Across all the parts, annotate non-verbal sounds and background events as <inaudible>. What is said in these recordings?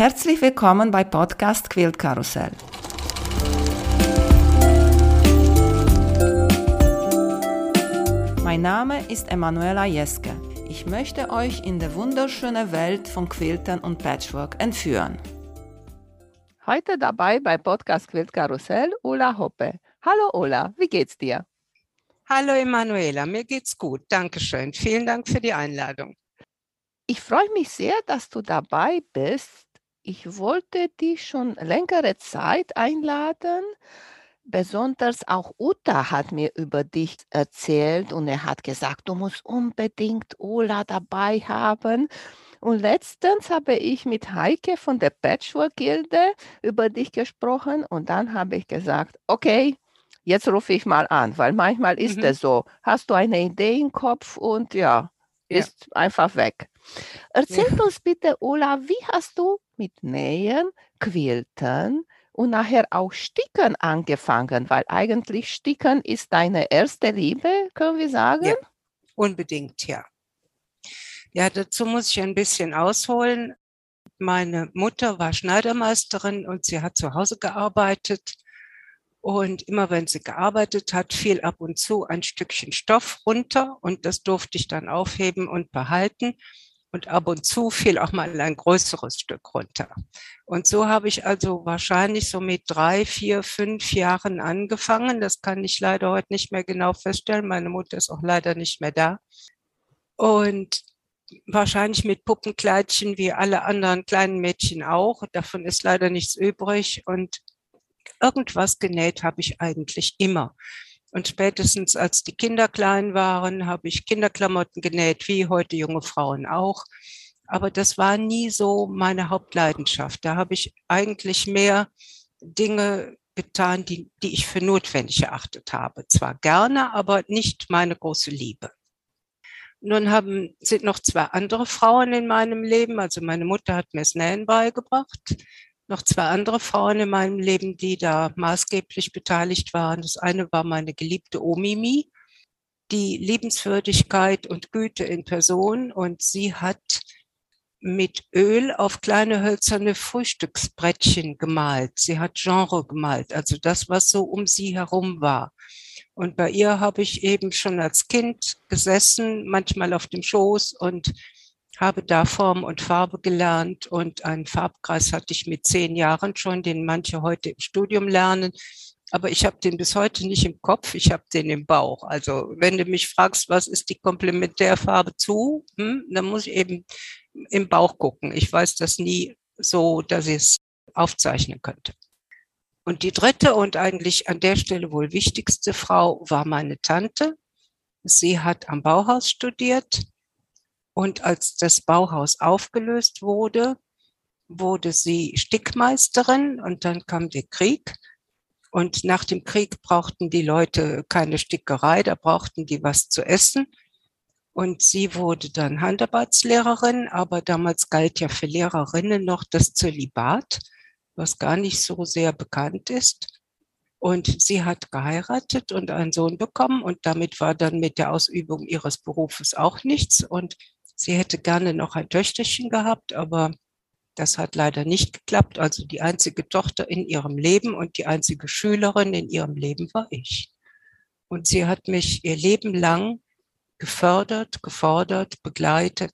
Herzlich willkommen bei Podcast Quilt Karussell. Mein Name ist Emanuela Jeske. Ich möchte euch in die wunderschöne Welt von Quiltern und Patchwork entführen. Heute dabei bei Podcast Quilt Karussell Ulla Hoppe. Hallo Ulla, wie geht's dir? Hallo Emanuela, mir geht's gut. Dankeschön. Vielen Dank für die Einladung. Ich freue mich sehr, dass du dabei bist. Ich wollte dich schon längere Zeit einladen. Besonders auch Uta hat mir über dich erzählt und er hat gesagt, du musst unbedingt Ola dabei haben. Und letztens habe ich mit Heike von der Patchwork-Gilde über dich gesprochen und dann habe ich gesagt, okay, jetzt rufe ich mal an, weil manchmal ist mhm. es so, hast du eine Idee im Kopf und ja, ist ja. einfach weg. Erzähl ja. uns bitte, Ola, wie hast du mit Nähen, Quilten und nachher auch Sticken angefangen? Weil eigentlich Sticken ist deine erste Liebe, können wir sagen? Ja, unbedingt, ja. Ja, dazu muss ich ein bisschen ausholen. Meine Mutter war Schneidermeisterin und sie hat zu Hause gearbeitet. Und immer wenn sie gearbeitet hat, fiel ab und zu ein Stückchen Stoff runter und das durfte ich dann aufheben und behalten. Und ab und zu fiel auch mal ein größeres Stück runter. Und so habe ich also wahrscheinlich so mit drei, vier, fünf Jahren angefangen. Das kann ich leider heute nicht mehr genau feststellen. Meine Mutter ist auch leider nicht mehr da. Und wahrscheinlich mit Puppenkleidchen wie alle anderen kleinen Mädchen auch. Davon ist leider nichts übrig. Und irgendwas genäht habe ich eigentlich immer. Und spätestens als die Kinder klein waren, habe ich Kinderklamotten genäht, wie heute junge Frauen auch. Aber das war nie so meine Hauptleidenschaft. Da habe ich eigentlich mehr Dinge getan, die, die ich für notwendig erachtet habe. Zwar gerne, aber nicht meine große Liebe. Nun haben, sind noch zwei andere Frauen in meinem Leben. Also meine Mutter hat mir das Nähen beigebracht noch zwei andere Frauen in meinem Leben, die da maßgeblich beteiligt waren. Das eine war meine geliebte Omimi, die Liebenswürdigkeit und Güte in Person. Und sie hat mit Öl auf kleine hölzerne Frühstücksbrettchen gemalt. Sie hat Genre gemalt, also das, was so um sie herum war. Und bei ihr habe ich eben schon als Kind gesessen, manchmal auf dem Schoß und habe da Form und Farbe gelernt und einen Farbkreis hatte ich mit zehn Jahren schon, den manche heute im Studium lernen. Aber ich habe den bis heute nicht im Kopf, ich habe den im Bauch. Also wenn du mich fragst, was ist die Komplementärfarbe zu, hm, dann muss ich eben im Bauch gucken. Ich weiß das nie so, dass ich es aufzeichnen könnte. Und die dritte und eigentlich an der Stelle wohl wichtigste Frau war meine Tante. Sie hat am Bauhaus studiert und als das Bauhaus aufgelöst wurde, wurde sie Stickmeisterin und dann kam der Krieg. Und nach dem Krieg brauchten die Leute keine Stickerei, da brauchten die was zu essen. Und sie wurde dann Handarbeitslehrerin, aber damals galt ja für Lehrerinnen noch das Zölibat, was gar nicht so sehr bekannt ist. Und sie hat geheiratet und einen Sohn bekommen und damit war dann mit der Ausübung ihres Berufes auch nichts. Und Sie hätte gerne noch ein Töchterchen gehabt, aber das hat leider nicht geklappt. Also die einzige Tochter in ihrem Leben und die einzige Schülerin in ihrem Leben war ich. Und sie hat mich ihr Leben lang gefördert, gefordert, begleitet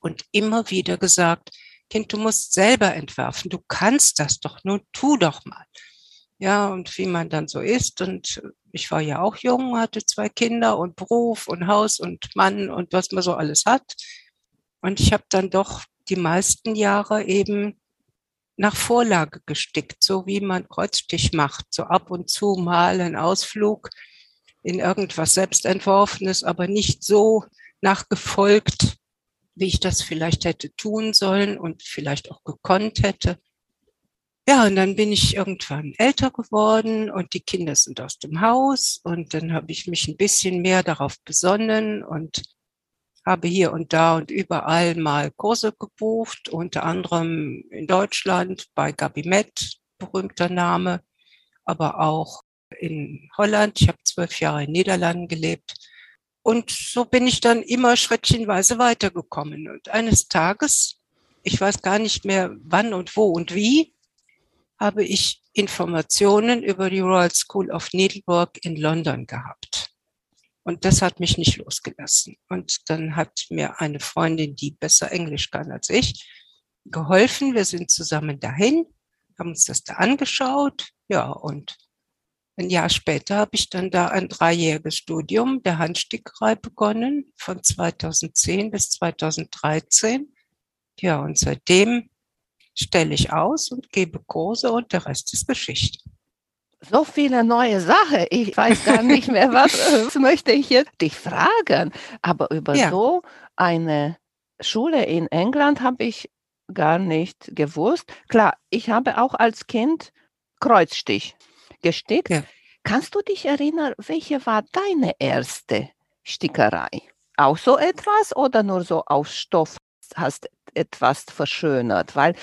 und immer wieder gesagt, Kind, du musst selber entwerfen. Du kannst das doch, nun tu doch mal. Ja, und wie man dann so ist. Und ich war ja auch jung, hatte zwei Kinder und Beruf und Haus und Mann und was man so alles hat. Und ich habe dann doch die meisten Jahre eben nach Vorlage gestickt, so wie man Kreuzstich macht, so ab und zu mal ein Ausflug in irgendwas Selbstentworfenes, aber nicht so nachgefolgt, wie ich das vielleicht hätte tun sollen und vielleicht auch gekonnt hätte. Ja, und dann bin ich irgendwann älter geworden und die Kinder sind aus dem Haus und dann habe ich mich ein bisschen mehr darauf besonnen und habe hier und da und überall mal Kurse gebucht, unter anderem in Deutschland bei Gabimet, berühmter Name, aber auch in Holland. Ich habe zwölf Jahre in Niederlanden gelebt. Und so bin ich dann immer schrittchenweise weitergekommen. Und eines Tages ich weiß gar nicht mehr wann und wo und wie, habe ich Informationen über die Royal School of Needlework in London gehabt. Und das hat mich nicht losgelassen. Und dann hat mir eine Freundin, die besser Englisch kann als ich, geholfen. Wir sind zusammen dahin, haben uns das da angeschaut. Ja, und ein Jahr später habe ich dann da ein dreijähriges Studium der Handstickerei begonnen, von 2010 bis 2013. Ja, und seitdem stelle ich aus und gebe Kurse und der Rest ist Geschichte. So viele neue Sachen. Ich weiß gar nicht mehr, was, <laughs> was möchte ich jetzt dich fragen. Aber über ja. so eine Schule in England habe ich gar nicht gewusst. Klar, ich habe auch als Kind Kreuzstich gestickt. Ja. Kannst du dich erinnern, welche war deine erste Stickerei? Auch so etwas oder nur so auf Stoff hast etwas verschönert? Weil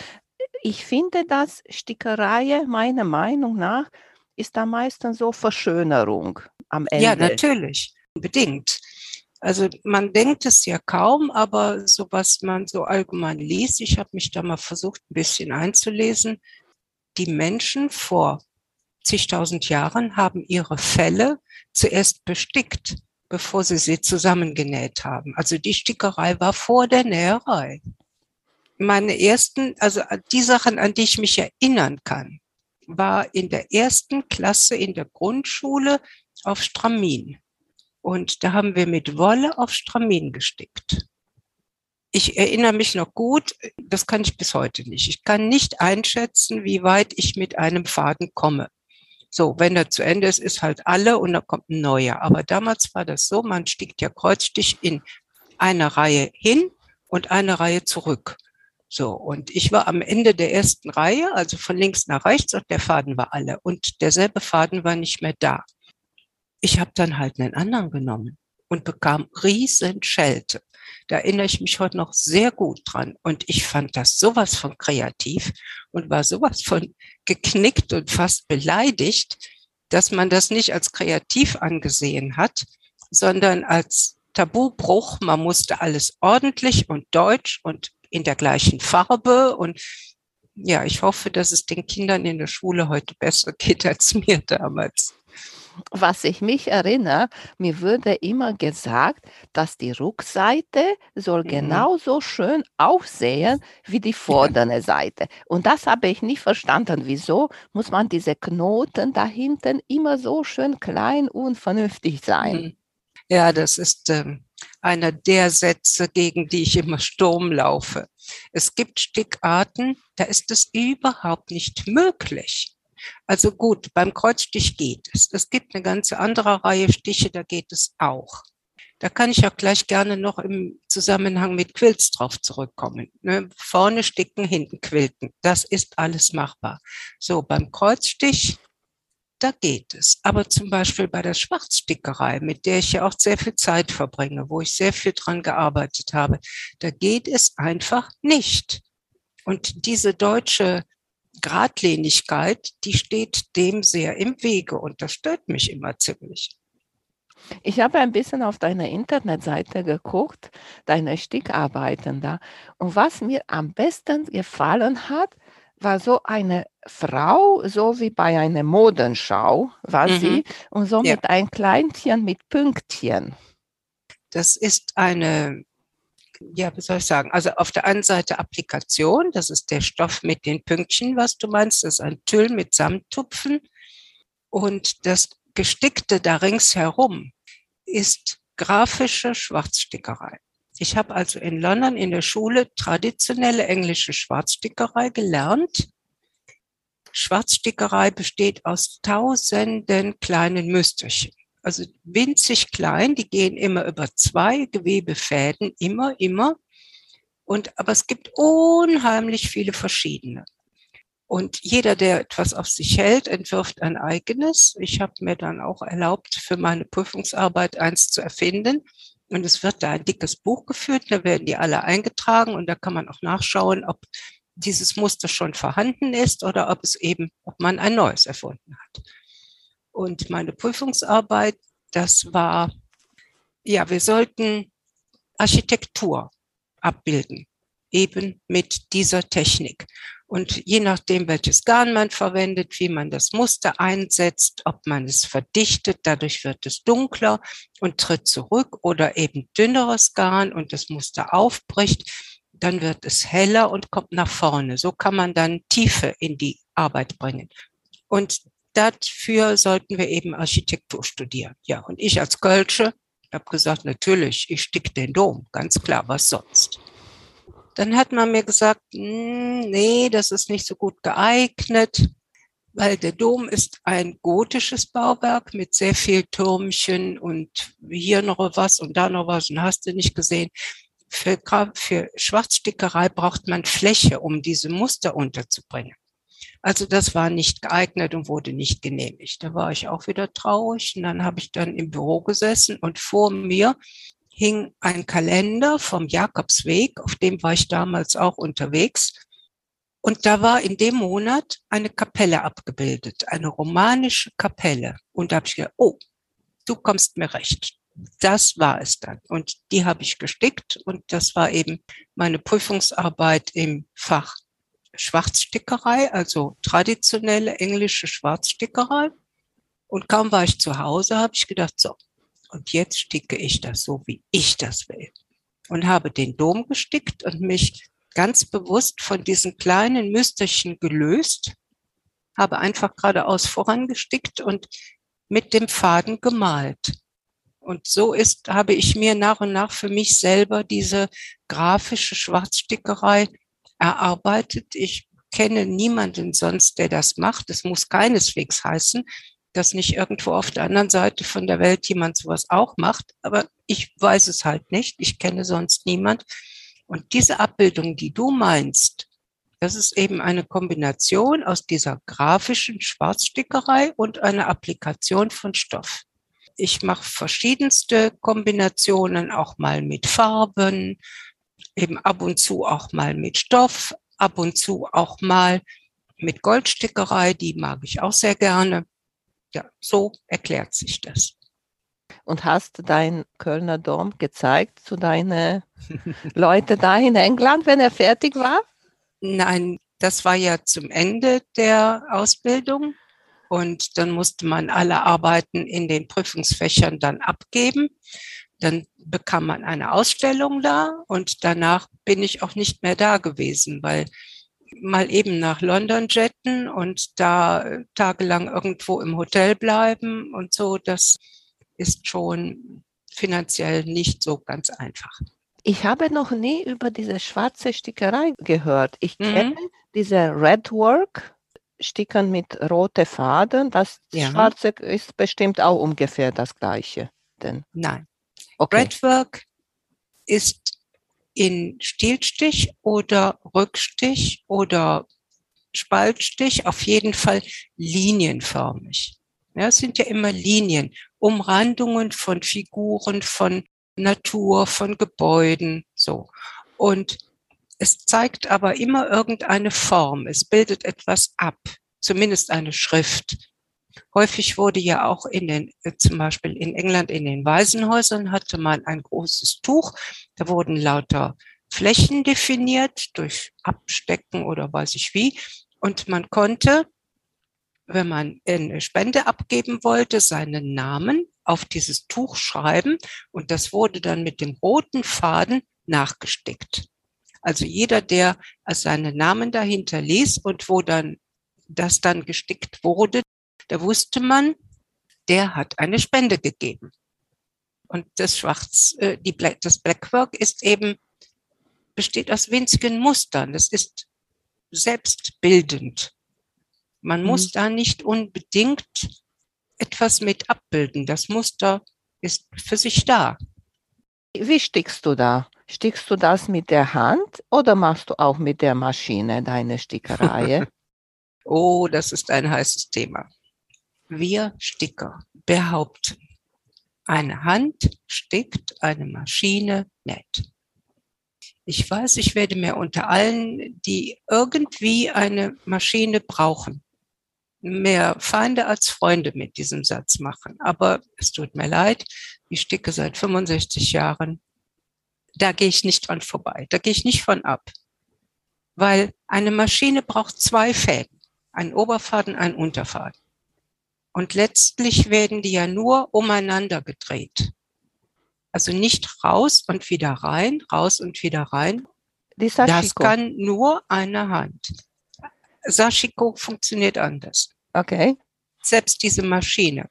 ich finde, dass Stickerei meiner Meinung nach ist da meistens so Verschönerung am Ende. Ja, natürlich, unbedingt. Also man denkt es ja kaum, aber so was man so allgemein liest, ich habe mich da mal versucht, ein bisschen einzulesen. Die Menschen vor zigtausend Jahren haben ihre Felle zuerst bestickt, bevor sie sie zusammengenäht haben. Also die Stickerei war vor der Näherei meine ersten, also die Sachen, an die ich mich erinnern kann, war in der ersten Klasse in der Grundschule auf Stramin. Und da haben wir mit Wolle auf Stramin gestickt. Ich erinnere mich noch gut, das kann ich bis heute nicht. Ich kann nicht einschätzen, wie weit ich mit einem Faden komme. So, wenn er zu Ende ist, ist halt alle und dann kommt ein neuer. Aber damals war das so, man stickt ja Kreuzstich in einer Reihe hin und eine Reihe zurück. So, und ich war am Ende der ersten Reihe, also von links nach rechts, und der Faden war alle. Und derselbe Faden war nicht mehr da. Ich habe dann halt einen anderen genommen und bekam riesen Schelte. Da erinnere ich mich heute noch sehr gut dran. Und ich fand das sowas von kreativ und war sowas von geknickt und fast beleidigt, dass man das nicht als kreativ angesehen hat, sondern als Tabubruch. Man musste alles ordentlich und deutsch und in der gleichen Farbe. Und ja, ich hoffe, dass es den Kindern in der Schule heute besser geht als mir damals. Was ich mich erinnere, mir wurde immer gesagt, dass die Rückseite soll mhm. genauso schön aussehen wie die vordere ja. Seite. Und das habe ich nicht verstanden. Wieso muss man diese Knoten da hinten immer so schön klein und vernünftig sein? Mhm. Ja, das ist ähm, einer der Sätze, gegen die ich immer Sturm laufe. Es gibt Stickarten, da ist es überhaupt nicht möglich. Also gut, beim Kreuzstich geht es. Es gibt eine ganze andere Reihe Stiche, da geht es auch. Da kann ich auch gleich gerne noch im Zusammenhang mit Quilts drauf zurückkommen. Ne? Vorne sticken, hinten quilten. Das ist alles machbar. So, beim Kreuzstich da geht es. Aber zum Beispiel bei der Schwarzstickerei, mit der ich ja auch sehr viel Zeit verbringe, wo ich sehr viel dran gearbeitet habe, da geht es einfach nicht. Und diese deutsche Gradlinigkeit, die steht dem sehr im Wege und das stört mich immer ziemlich. Ich habe ein bisschen auf deiner Internetseite geguckt, deine Stickarbeiten da. Und was mir am besten gefallen hat, war so eine Frau, so wie bei einer Modenschau war mhm. sie, und so ja. mit ein Kleinchen mit Pünktchen. Das ist eine, ja, wie soll ich sagen, also auf der einen Seite Applikation, das ist der Stoff mit den Pünktchen, was du meinst, das ist ein Tüll mit Samttupfen. Und das Gestickte da ringsherum ist grafische Schwarzstickerei. Ich habe also in London in der Schule traditionelle englische Schwarzstickerei gelernt. Schwarzstickerei besteht aus tausenden kleinen Müsterchen. Also winzig klein, die gehen immer über zwei Gewebefäden, immer, immer. Und, aber es gibt unheimlich viele verschiedene. Und jeder, der etwas auf sich hält, entwirft ein eigenes. Ich habe mir dann auch erlaubt, für meine Prüfungsarbeit eins zu erfinden. Und es wird da ein dickes Buch geführt, da werden die alle eingetragen und da kann man auch nachschauen, ob dieses Muster schon vorhanden ist oder ob es eben, ob man ein neues erfunden hat. Und meine Prüfungsarbeit, das war, ja, wir sollten Architektur abbilden. eben mit dieser Technik. Und je nachdem, welches Garn man verwendet, wie man das Muster einsetzt, ob man es verdichtet, dadurch wird es dunkler und tritt zurück oder eben dünneres Garn und das Muster aufbricht, dann wird es heller und kommt nach vorne. So kann man dann Tiefe in die Arbeit bringen. Und dafür sollten wir eben Architektur studieren. Ja, und ich als Kölsche habe gesagt, natürlich, ich stick den Dom, ganz klar, was sonst. Dann hat man mir gesagt, hm, nee, das ist nicht so gut geeignet, weil der Dom ist ein gotisches Bauwerk mit sehr viel Türmchen und hier noch was und da noch was und hast du nicht gesehen. Für, für Schwarzstickerei braucht man Fläche, um diese Muster unterzubringen. Also das war nicht geeignet und wurde nicht genehmigt. Da war ich auch wieder traurig und dann habe ich dann im Büro gesessen und vor mir hing ein Kalender vom Jakobsweg, auf dem war ich damals auch unterwegs. Und da war in dem Monat eine Kapelle abgebildet, eine romanische Kapelle. Und da habe ich gedacht, oh, du kommst mir recht. Das war es dann. Und die habe ich gestickt und das war eben meine Prüfungsarbeit im Fach Schwarzstickerei, also traditionelle englische Schwarzstickerei. Und kaum war ich zu Hause, habe ich gedacht, so, und jetzt sticke ich das so, wie ich das will. Und habe den Dom gestickt und mich ganz bewusst von diesen kleinen Müsterchen gelöst, habe einfach geradeaus vorangestickt und mit dem Faden gemalt. Und so ist, habe ich mir nach und nach für mich selber diese grafische Schwarzstickerei erarbeitet. Ich kenne niemanden sonst, der das macht. Es muss keineswegs heißen, dass nicht irgendwo auf der anderen Seite von der Welt jemand sowas auch macht. Aber ich weiß es halt nicht. Ich kenne sonst niemand. Und diese Abbildung, die du meinst, das ist eben eine Kombination aus dieser grafischen Schwarzstickerei und einer Applikation von Stoff. Ich mache verschiedenste Kombinationen, auch mal mit Farben, eben ab und zu auch mal mit Stoff, ab und zu auch mal mit Goldstickerei, die mag ich auch sehr gerne ja, so erklärt sich das. Und hast du dein Kölner Dom gezeigt zu deinen Leuten da in England, wenn er fertig war? Nein, das war ja zum Ende der Ausbildung. Und dann musste man alle Arbeiten in den Prüfungsfächern dann abgeben. Dann bekam man eine Ausstellung da und danach bin ich auch nicht mehr da gewesen, weil mal eben nach London jetten und da äh, tagelang irgendwo im Hotel bleiben und so, das ist schon finanziell nicht so ganz einfach. Ich habe noch nie über diese schwarze Stickerei gehört. Ich mhm. kenne diese Redwork, Stickern mit roten Faden. Das ja. Schwarze ist bestimmt auch ungefähr das gleiche. Denn Nein. Okay. Redwork ist in Stielstich oder Rückstich oder Spaltstich, auf jeden Fall linienförmig. Ja, es sind ja immer Linien, Umrandungen von Figuren, von Natur, von Gebäuden, so. Und es zeigt aber immer irgendeine Form. Es bildet etwas ab, zumindest eine Schrift. Häufig wurde ja auch in den, äh, zum Beispiel in England in den Waisenhäusern hatte man ein großes Tuch. Da wurden lauter Flächen definiert durch Abstecken oder weiß ich wie. Und man konnte, wenn man eine Spende abgeben wollte, seinen Namen auf dieses Tuch schreiben. Und das wurde dann mit dem roten Faden nachgestickt. Also jeder, der seinen Namen dahinter ließ und wo dann das dann gestickt wurde, da wusste man, der hat eine Spende gegeben. Und das Schwarz, äh, die Black, das Blackwork ist eben, besteht aus winzigen Mustern. Das ist selbstbildend. Man mhm. muss da nicht unbedingt etwas mit abbilden. Das Muster ist für sich da. Wie stickst du da? Stickst du das mit der Hand oder machst du auch mit der Maschine deine Stickerei? <laughs> oh, das ist ein heißes Thema. Wir Sticker behaupten, eine Hand stickt, eine Maschine näht. Ich weiß, ich werde mir unter allen, die irgendwie eine Maschine brauchen, mehr Feinde als Freunde mit diesem Satz machen. Aber es tut mir leid, ich sticke seit 65 Jahren. Da gehe ich nicht dran vorbei. Da gehe ich nicht von ab. weil eine Maschine braucht zwei Fäden, einen Oberfaden, einen Unterfaden. Und letztlich werden die ja nur umeinander gedreht. Also nicht raus und wieder rein, raus und wieder rein. Das kann nur eine Hand. Sashiko funktioniert anders. Okay. Selbst diese Maschine.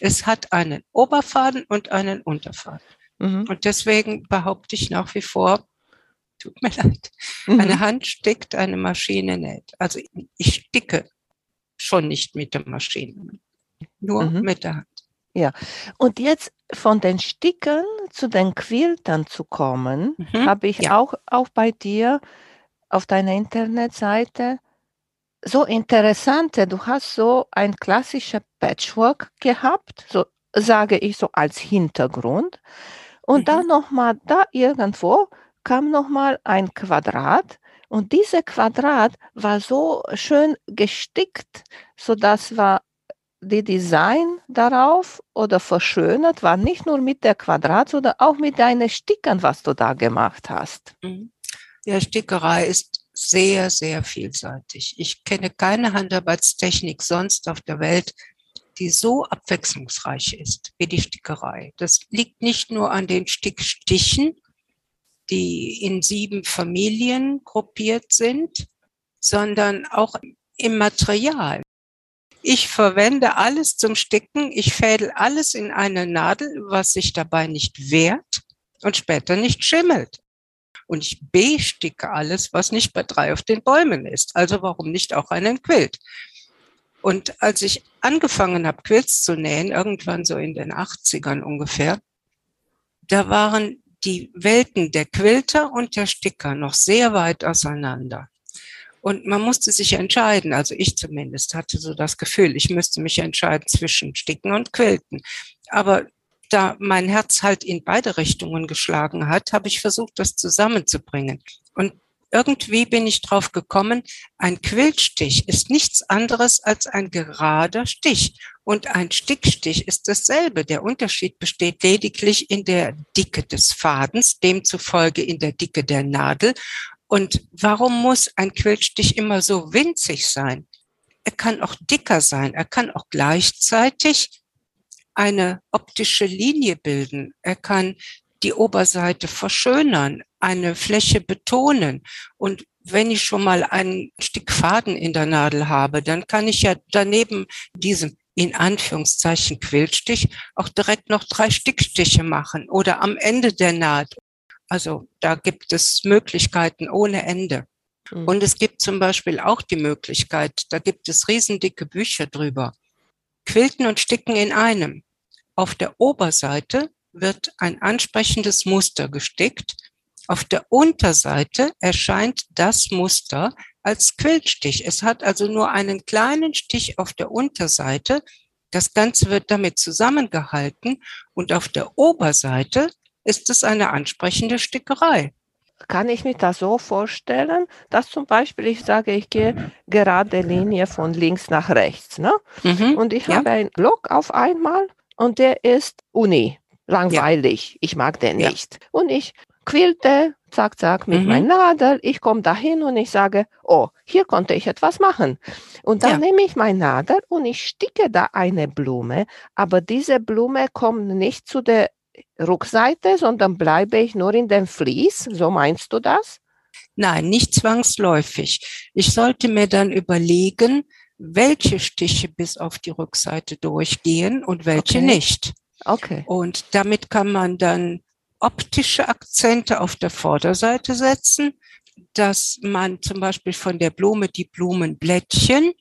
Es hat einen Oberfaden und einen Unterfaden. Mhm. Und deswegen behaupte ich nach wie vor, tut mir leid, mhm. eine Hand stickt, eine Maschine nicht. Also ich sticke schon nicht mit der Maschine, nur mhm. mit der Hand. Ja, und jetzt von den Sticken zu den Quiltern zu kommen, mhm. habe ich ja. auch, auch bei dir auf deiner Internetseite so interessante, du hast so ein klassischer Patchwork gehabt, so sage ich so als Hintergrund. Und mhm. dann nochmal da irgendwo kam nochmal ein Quadrat und dieses Quadrat war so schön gestickt, sodass war die Design darauf oder verschönert war nicht nur mit der Quadrat, sondern auch mit deinen Stickern, was du da gemacht hast. Mhm. Ja, Stickerei ist sehr, sehr vielseitig. Ich kenne keine Handarbeitstechnik sonst auf der Welt, die so abwechslungsreich ist wie die Stickerei. Das liegt nicht nur an den Stickstichen, die in sieben Familien gruppiert sind, sondern auch im Material. Ich verwende alles zum Sticken. Ich fädel alles in eine Nadel, was sich dabei nicht wehrt und später nicht schimmelt. Und ich besticke alles, was nicht bei drei auf den Bäumen ist. Also warum nicht auch einen Quilt? Und als ich angefangen habe, Quilts zu nähen, irgendwann so in den 80ern ungefähr, da waren die Welten der Quilter und der Sticker noch sehr weit auseinander. Und man musste sich entscheiden, also ich zumindest hatte so das Gefühl, ich müsste mich entscheiden zwischen Sticken und Quilten. Aber da mein Herz halt in beide Richtungen geschlagen hat, habe ich versucht, das zusammenzubringen. Und irgendwie bin ich drauf gekommen, ein Quiltstich ist nichts anderes als ein gerader Stich. Und ein Stickstich ist dasselbe. Der Unterschied besteht lediglich in der Dicke des Fadens, demzufolge in der Dicke der Nadel und warum muss ein Quiltstich immer so winzig sein? Er kann auch dicker sein. Er kann auch gleichzeitig eine optische Linie bilden. Er kann die Oberseite verschönern, eine Fläche betonen. Und wenn ich schon mal ein Stück Faden in der Nadel habe, dann kann ich ja daneben diesem in Anführungszeichen Quiltstich auch direkt noch drei Stickstiche machen oder am Ende der Naht also da gibt es Möglichkeiten ohne Ende. Mhm. Und es gibt zum Beispiel auch die Möglichkeit, da gibt es riesendicke Bücher drüber. Quilten und Sticken in einem. Auf der Oberseite wird ein ansprechendes Muster gestickt. Auf der Unterseite erscheint das Muster als Quiltstich. Es hat also nur einen kleinen Stich auf der Unterseite. Das Ganze wird damit zusammengehalten und auf der Oberseite ist es eine ansprechende Stickerei. Kann ich mir das so vorstellen, dass zum Beispiel ich sage, ich gehe gerade Linie von links nach rechts, ne? Mhm, und ich ja. habe einen Block auf einmal und der ist Uni, langweilig, ja. ich mag den ja. nicht. Und ich quillte, zack, zack, mit mhm. meiner Nadel. Ich komme dahin und ich sage, oh, hier konnte ich etwas machen. Und dann ja. nehme ich meine Nadel und ich sticke da eine Blume, aber diese Blume kommt nicht zu der Rückseite, sondern bleibe ich nur in dem Vlies? So meinst du das? Nein, nicht zwangsläufig. Ich sollte mir dann überlegen, welche Stiche bis auf die Rückseite durchgehen und welche okay. nicht. Okay. Und damit kann man dann optische Akzente auf der Vorderseite setzen, dass man zum Beispiel von der Blume die Blumenblättchen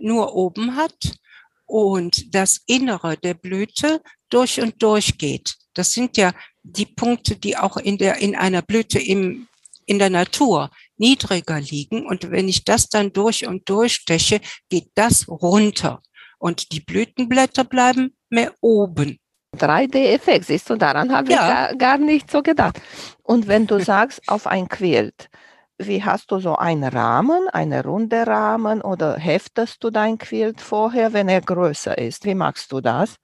nur oben hat und das Innere der Blüte durch und durch geht. Das sind ja die Punkte, die auch in der, in einer Blüte im, in der Natur niedriger liegen. Und wenn ich das dann durch und durch steche, geht das runter. Und die Blütenblätter bleiben mehr oben. 3D-Effekt, siehst du, daran habe ja. ich gar, gar nicht so gedacht. Und wenn du sagst, auf ein Quilt, wie hast du so einen Rahmen, eine runde Rahmen oder heftest du dein Quilt vorher, wenn er größer ist? Wie machst du das?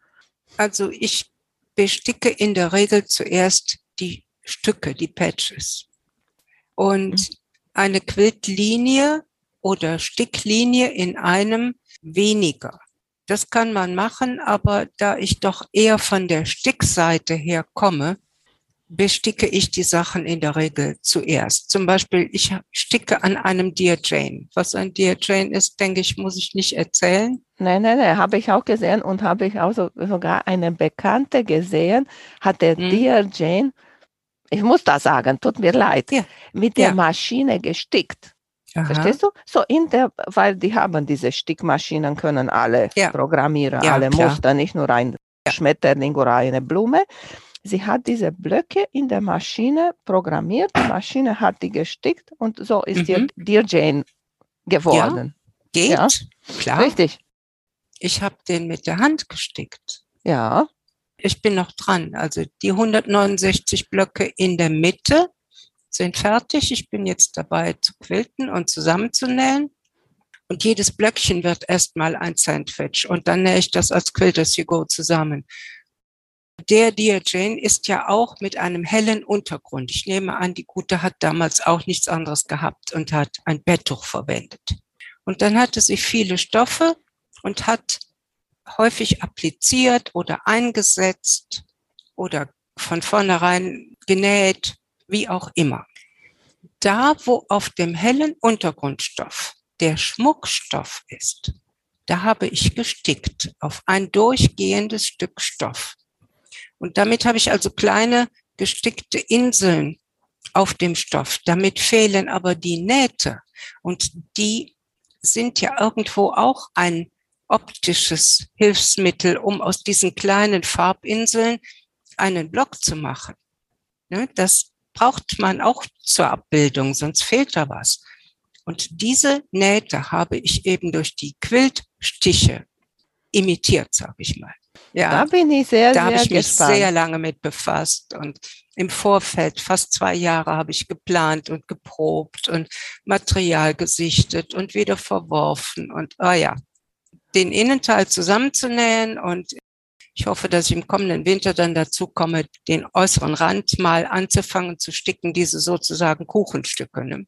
Also ich besticke in der Regel zuerst die Stücke, die Patches. Und mhm. eine Quiltlinie oder Sticklinie in einem weniger. Das kann man machen, aber da ich doch eher von der Stickseite her komme, besticke ich die Sachen in der Regel zuerst. Zum Beispiel, ich sticke an einem Dear Jane. Was ein Dear Jane ist, denke ich, muss ich nicht erzählen. Nein, nein, nein, habe ich auch gesehen und habe ich auch so, sogar eine Bekannte gesehen, hat der hm. Dear Jane, ich muss das sagen, tut mir leid, ja. mit der ja. Maschine gestickt. Aha. Verstehst du? So in der, weil die haben diese Stickmaschinen, können alle ja. programmieren, alle klar. Muster, nicht nur ein Schmetterling oder eine Blume. Sie hat diese Blöcke in der Maschine programmiert, die Maschine hat die gestickt und so ist mhm. Dear Jane geworden. Ja, geht, ja. klar. Richtig. Ich habe den mit der Hand gestickt. Ja. Ich bin noch dran. Also die 169 Blöcke in der Mitte sind fertig. Ich bin jetzt dabei zu quilten und zusammenzunähen. Und jedes Blöckchen wird erstmal ein Sandwich und dann nähe ich das als Quilters You Go zusammen. Der Dear Jane ist ja auch mit einem hellen Untergrund. Ich nehme an, die Gute hat damals auch nichts anderes gehabt und hat ein Betttuch verwendet. Und dann hatte sie viele Stoffe und hat häufig appliziert oder eingesetzt oder von vornherein genäht, wie auch immer. Da, wo auf dem hellen Untergrundstoff der Schmuckstoff ist, da habe ich gestickt auf ein durchgehendes Stück Stoff. Und damit habe ich also kleine gestickte Inseln auf dem Stoff. Damit fehlen aber die Nähte und die sind ja irgendwo auch ein optisches Hilfsmittel, um aus diesen kleinen Farbinseln einen Block zu machen. Ne, das braucht man auch zur Abbildung, sonst fehlt da was. Und diese Nähte habe ich eben durch die Quiltstiche imitiert, sage ich mal. Ja, da bin ich sehr, da sehr habe ich mich gespannt. sehr lange mit befasst und im Vorfeld, fast zwei Jahre, habe ich geplant und geprobt und Material gesichtet und wieder verworfen und, ah oh ja, den Innenteil zusammenzunähen und ich hoffe, dass ich im kommenden Winter dann dazu komme, den äußeren Rand mal anzufangen zu sticken, diese sozusagen Kuchenstücke. Ne?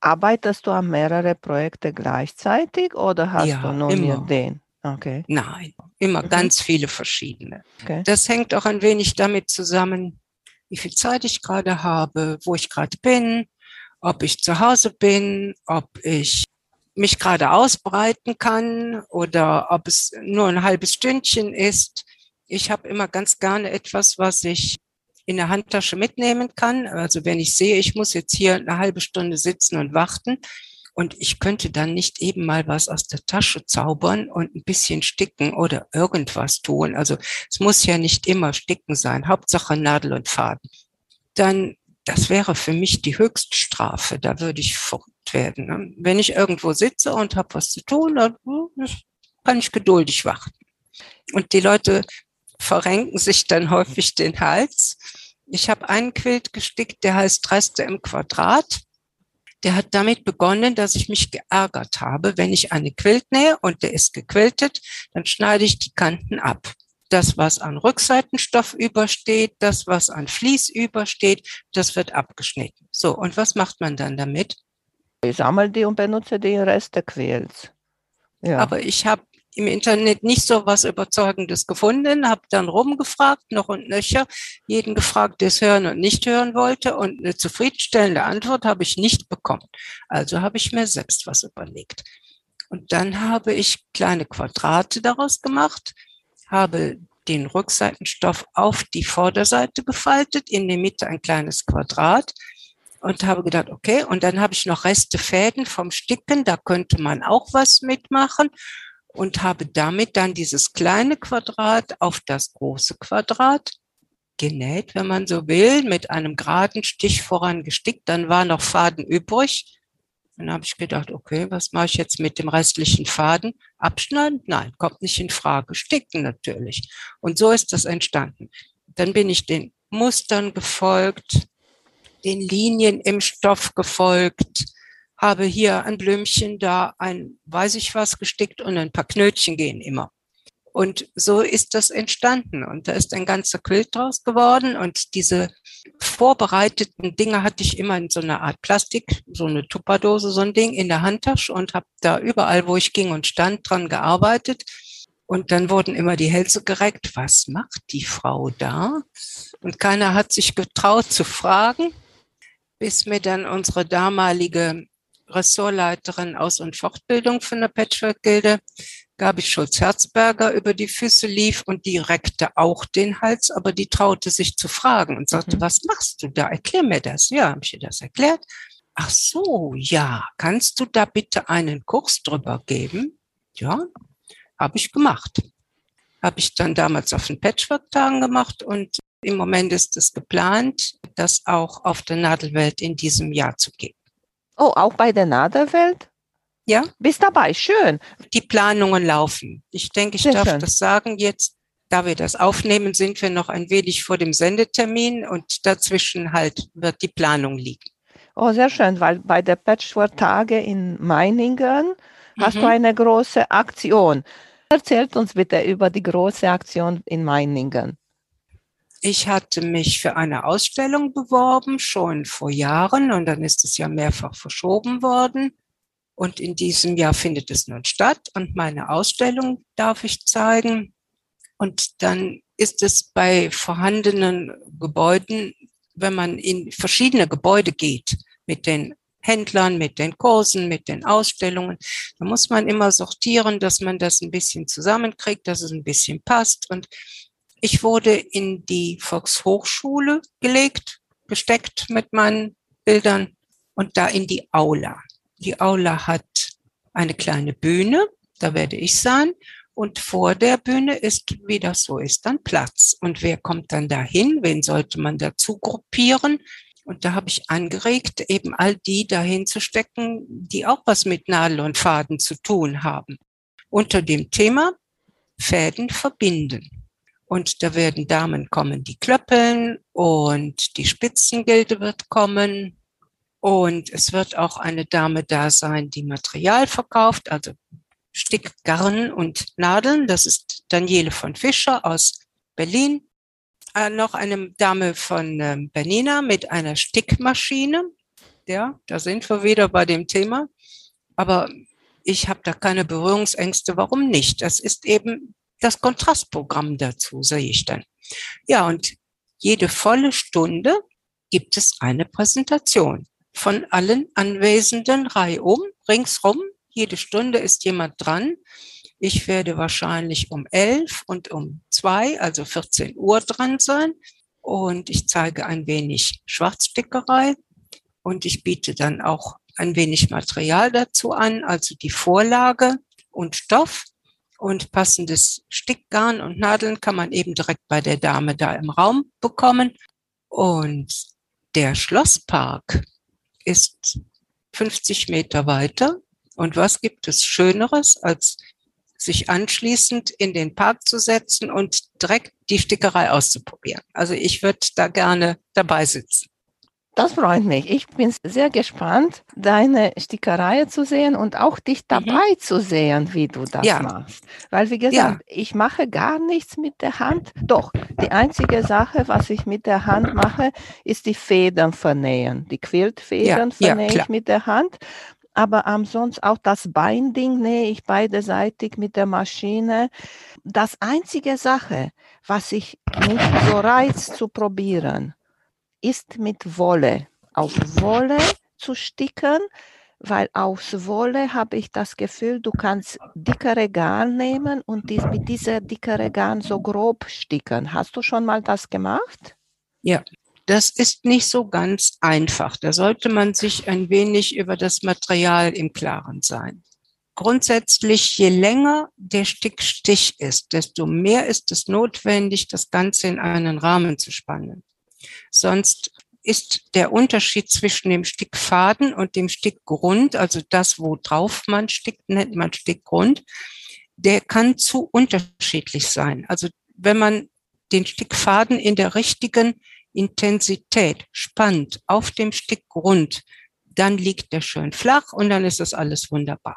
Arbeitest du an mehrere Projekte gleichzeitig oder hast ja, du nur immer. den? Okay. Nein, immer mhm. ganz viele verschiedene. Okay. Das hängt auch ein wenig damit zusammen, wie viel Zeit ich gerade habe, wo ich gerade bin, ob ich zu Hause bin, ob ich mich gerade ausbreiten kann oder ob es nur ein halbes Stündchen ist. Ich habe immer ganz gerne etwas, was ich in der Handtasche mitnehmen kann. Also wenn ich sehe, ich muss jetzt hier eine halbe Stunde sitzen und warten, und ich könnte dann nicht eben mal was aus der Tasche zaubern und ein bisschen sticken oder irgendwas tun. Also es muss ja nicht immer sticken sein. Hauptsache Nadel und Faden. Dann, das wäre für mich die Höchststrafe. Da würde ich verrückt werden. Ne? Wenn ich irgendwo sitze und habe was zu tun, dann hm, kann ich geduldig warten. Und die Leute verrenken sich dann häufig den Hals. Ich habe einen Quilt gestickt, der heißt Reste im Quadrat der hat damit begonnen, dass ich mich geärgert habe, wenn ich eine Quilt nähe und der ist gequiltet, dann schneide ich die Kanten ab. Das, was an Rückseitenstoff übersteht, das, was an Vlies übersteht, das wird abgeschnitten. So, und was macht man dann damit? Ich sammle die und benutze den Rest der Quilts. Ja. Aber ich habe im Internet nicht so was Überzeugendes gefunden, habe dann rumgefragt, noch und nöcher, jeden gefragt, der es hören und nicht hören wollte und eine zufriedenstellende Antwort habe ich nicht bekommen. Also habe ich mir selbst was überlegt. Und dann habe ich kleine Quadrate daraus gemacht, habe den Rückseitenstoff auf die Vorderseite gefaltet, in der Mitte ein kleines Quadrat und habe gedacht, okay, und dann habe ich noch Reste Fäden vom Sticken, da könnte man auch was mitmachen und habe damit dann dieses kleine Quadrat auf das große Quadrat genäht, wenn man so will, mit einem geraden Stich voran gestickt. Dann war noch Faden übrig. Dann habe ich gedacht, okay, was mache ich jetzt mit dem restlichen Faden? Abschneiden? Nein, kommt nicht in Frage. Sticken natürlich. Und so ist das entstanden. Dann bin ich den Mustern gefolgt, den Linien im Stoff gefolgt, habe hier ein Blümchen, da ein weiß ich was gestickt und ein paar Knötchen gehen immer. Und so ist das entstanden. Und da ist ein ganzer Quilt draus geworden. Und diese vorbereiteten Dinge hatte ich immer in so einer Art Plastik, so eine Tupperdose, so ein Ding in der Handtasche und habe da überall, wo ich ging und stand, dran gearbeitet. Und dann wurden immer die Hälse gereckt, was macht die Frau da? Und keiner hat sich getraut zu fragen, bis mir dann unsere damalige Ressortleiterin Aus- und Fortbildung von der Patchwork-Gilde Gabi Schulz-Herzberger über die Füße lief und die reckte auch den Hals, aber die traute sich zu fragen und sagte, mhm. was machst du da? Erklär mir das. Ja, habe ich ihr das erklärt. Ach so, ja, kannst du da bitte einen Kurs drüber geben? Ja, habe ich gemacht. Habe ich dann damals auf den Patchwork-Tagen gemacht und im Moment ist es geplant, das auch auf der Nadelwelt in diesem Jahr zu geben. Oh, auch bei der Nadelwelt? Ja. Bist dabei, schön. Die Planungen laufen. Ich denke, ich Sehr darf schön. das sagen jetzt. Da wir das aufnehmen, sind wir noch ein wenig vor dem Sendetermin und dazwischen halt wird die Planung liegen. Oh, sehr schön, weil bei der Patchwork-Tage in Meiningen mhm. hast du mhm. eine große Aktion. Erzählt uns bitte über die große Aktion in Meiningen. Ich hatte mich für eine Ausstellung beworben, schon vor Jahren, und dann ist es ja mehrfach verschoben worden. Und in diesem Jahr findet es nun statt und meine Ausstellung darf ich zeigen. Und dann ist es bei vorhandenen Gebäuden, wenn man in verschiedene Gebäude geht, mit den Händlern, mit den Kursen, mit den Ausstellungen, da muss man immer sortieren, dass man das ein bisschen zusammenkriegt, dass es ein bisschen passt. Und ich wurde in die Volkshochschule gelegt, gesteckt mit meinen Bildern und da in die Aula. Die Aula hat eine kleine Bühne, da werde ich sein. Und vor der Bühne ist, wie das so ist, dann Platz. Und wer kommt dann dahin? Wen sollte man dazu gruppieren? Und da habe ich angeregt, eben all die dahin zu stecken, die auch was mit Nadel und Faden zu tun haben. Unter dem Thema Fäden verbinden. Und da werden Damen kommen, die klöppeln und die Spitzengilde wird kommen und es wird auch eine Dame da sein, die Material verkauft, also Stick, Garn und Nadeln. Das ist Daniele von Fischer aus Berlin. Äh, noch eine Dame von ähm, Bernina mit einer Stickmaschine. Ja, da sind wir wieder bei dem Thema. Aber ich habe da keine Berührungsängste. Warum nicht? Das ist eben das Kontrastprogramm dazu, sehe ich dann. Ja, und jede volle Stunde gibt es eine Präsentation von allen Anwesenden reihum, ringsrum. Jede Stunde ist jemand dran. Ich werde wahrscheinlich um elf und um zwei, also 14 Uhr dran sein. Und ich zeige ein wenig Schwarzstickerei und ich biete dann auch ein wenig Material dazu an, also die Vorlage und Stoff und passendes Stickgarn und Nadeln kann man eben direkt bei der Dame da im Raum bekommen. Und der Schlosspark ist 50 Meter weiter. Und was gibt es Schöneres, als sich anschließend in den Park zu setzen und direkt die Stickerei auszuprobieren? Also ich würde da gerne dabei sitzen. Das freut mich. Ich bin sehr gespannt, deine Stickerei zu sehen und auch dich mhm. dabei mhm. zu sehen, wie du das ja. machst. Weil, wie gesagt, ja. ich mache gar nichts mit der Hand. Doch, die einzige Sache, was ich mit der Hand mache, ist die Federn vernähen. Die Quiltfedern ja. vernähe ich mit der Hand. Aber ansonsten auch das Binding nähe ich beiderseitig mit der Maschine. Das einzige Sache, was ich mich so reizt zu probieren, ist mit Wolle. Auf Wolle zu sticken, weil aus Wolle habe ich das Gefühl, du kannst dickere Garn nehmen und dies, mit dieser dickere Garn so grob sticken. Hast du schon mal das gemacht? Ja, das ist nicht so ganz einfach. Da sollte man sich ein wenig über das Material im Klaren sein. Grundsätzlich, je länger der Stickstich ist, desto mehr ist es notwendig, das Ganze in einen Rahmen zu spannen. Sonst ist der Unterschied zwischen dem Stickfaden und dem Stickgrund, also das, wo drauf man stickt, nennt man Stickgrund, der kann zu unterschiedlich sein. Also wenn man den Stickfaden in der richtigen Intensität spannt auf dem Stickgrund, dann liegt der schön flach und dann ist das alles wunderbar.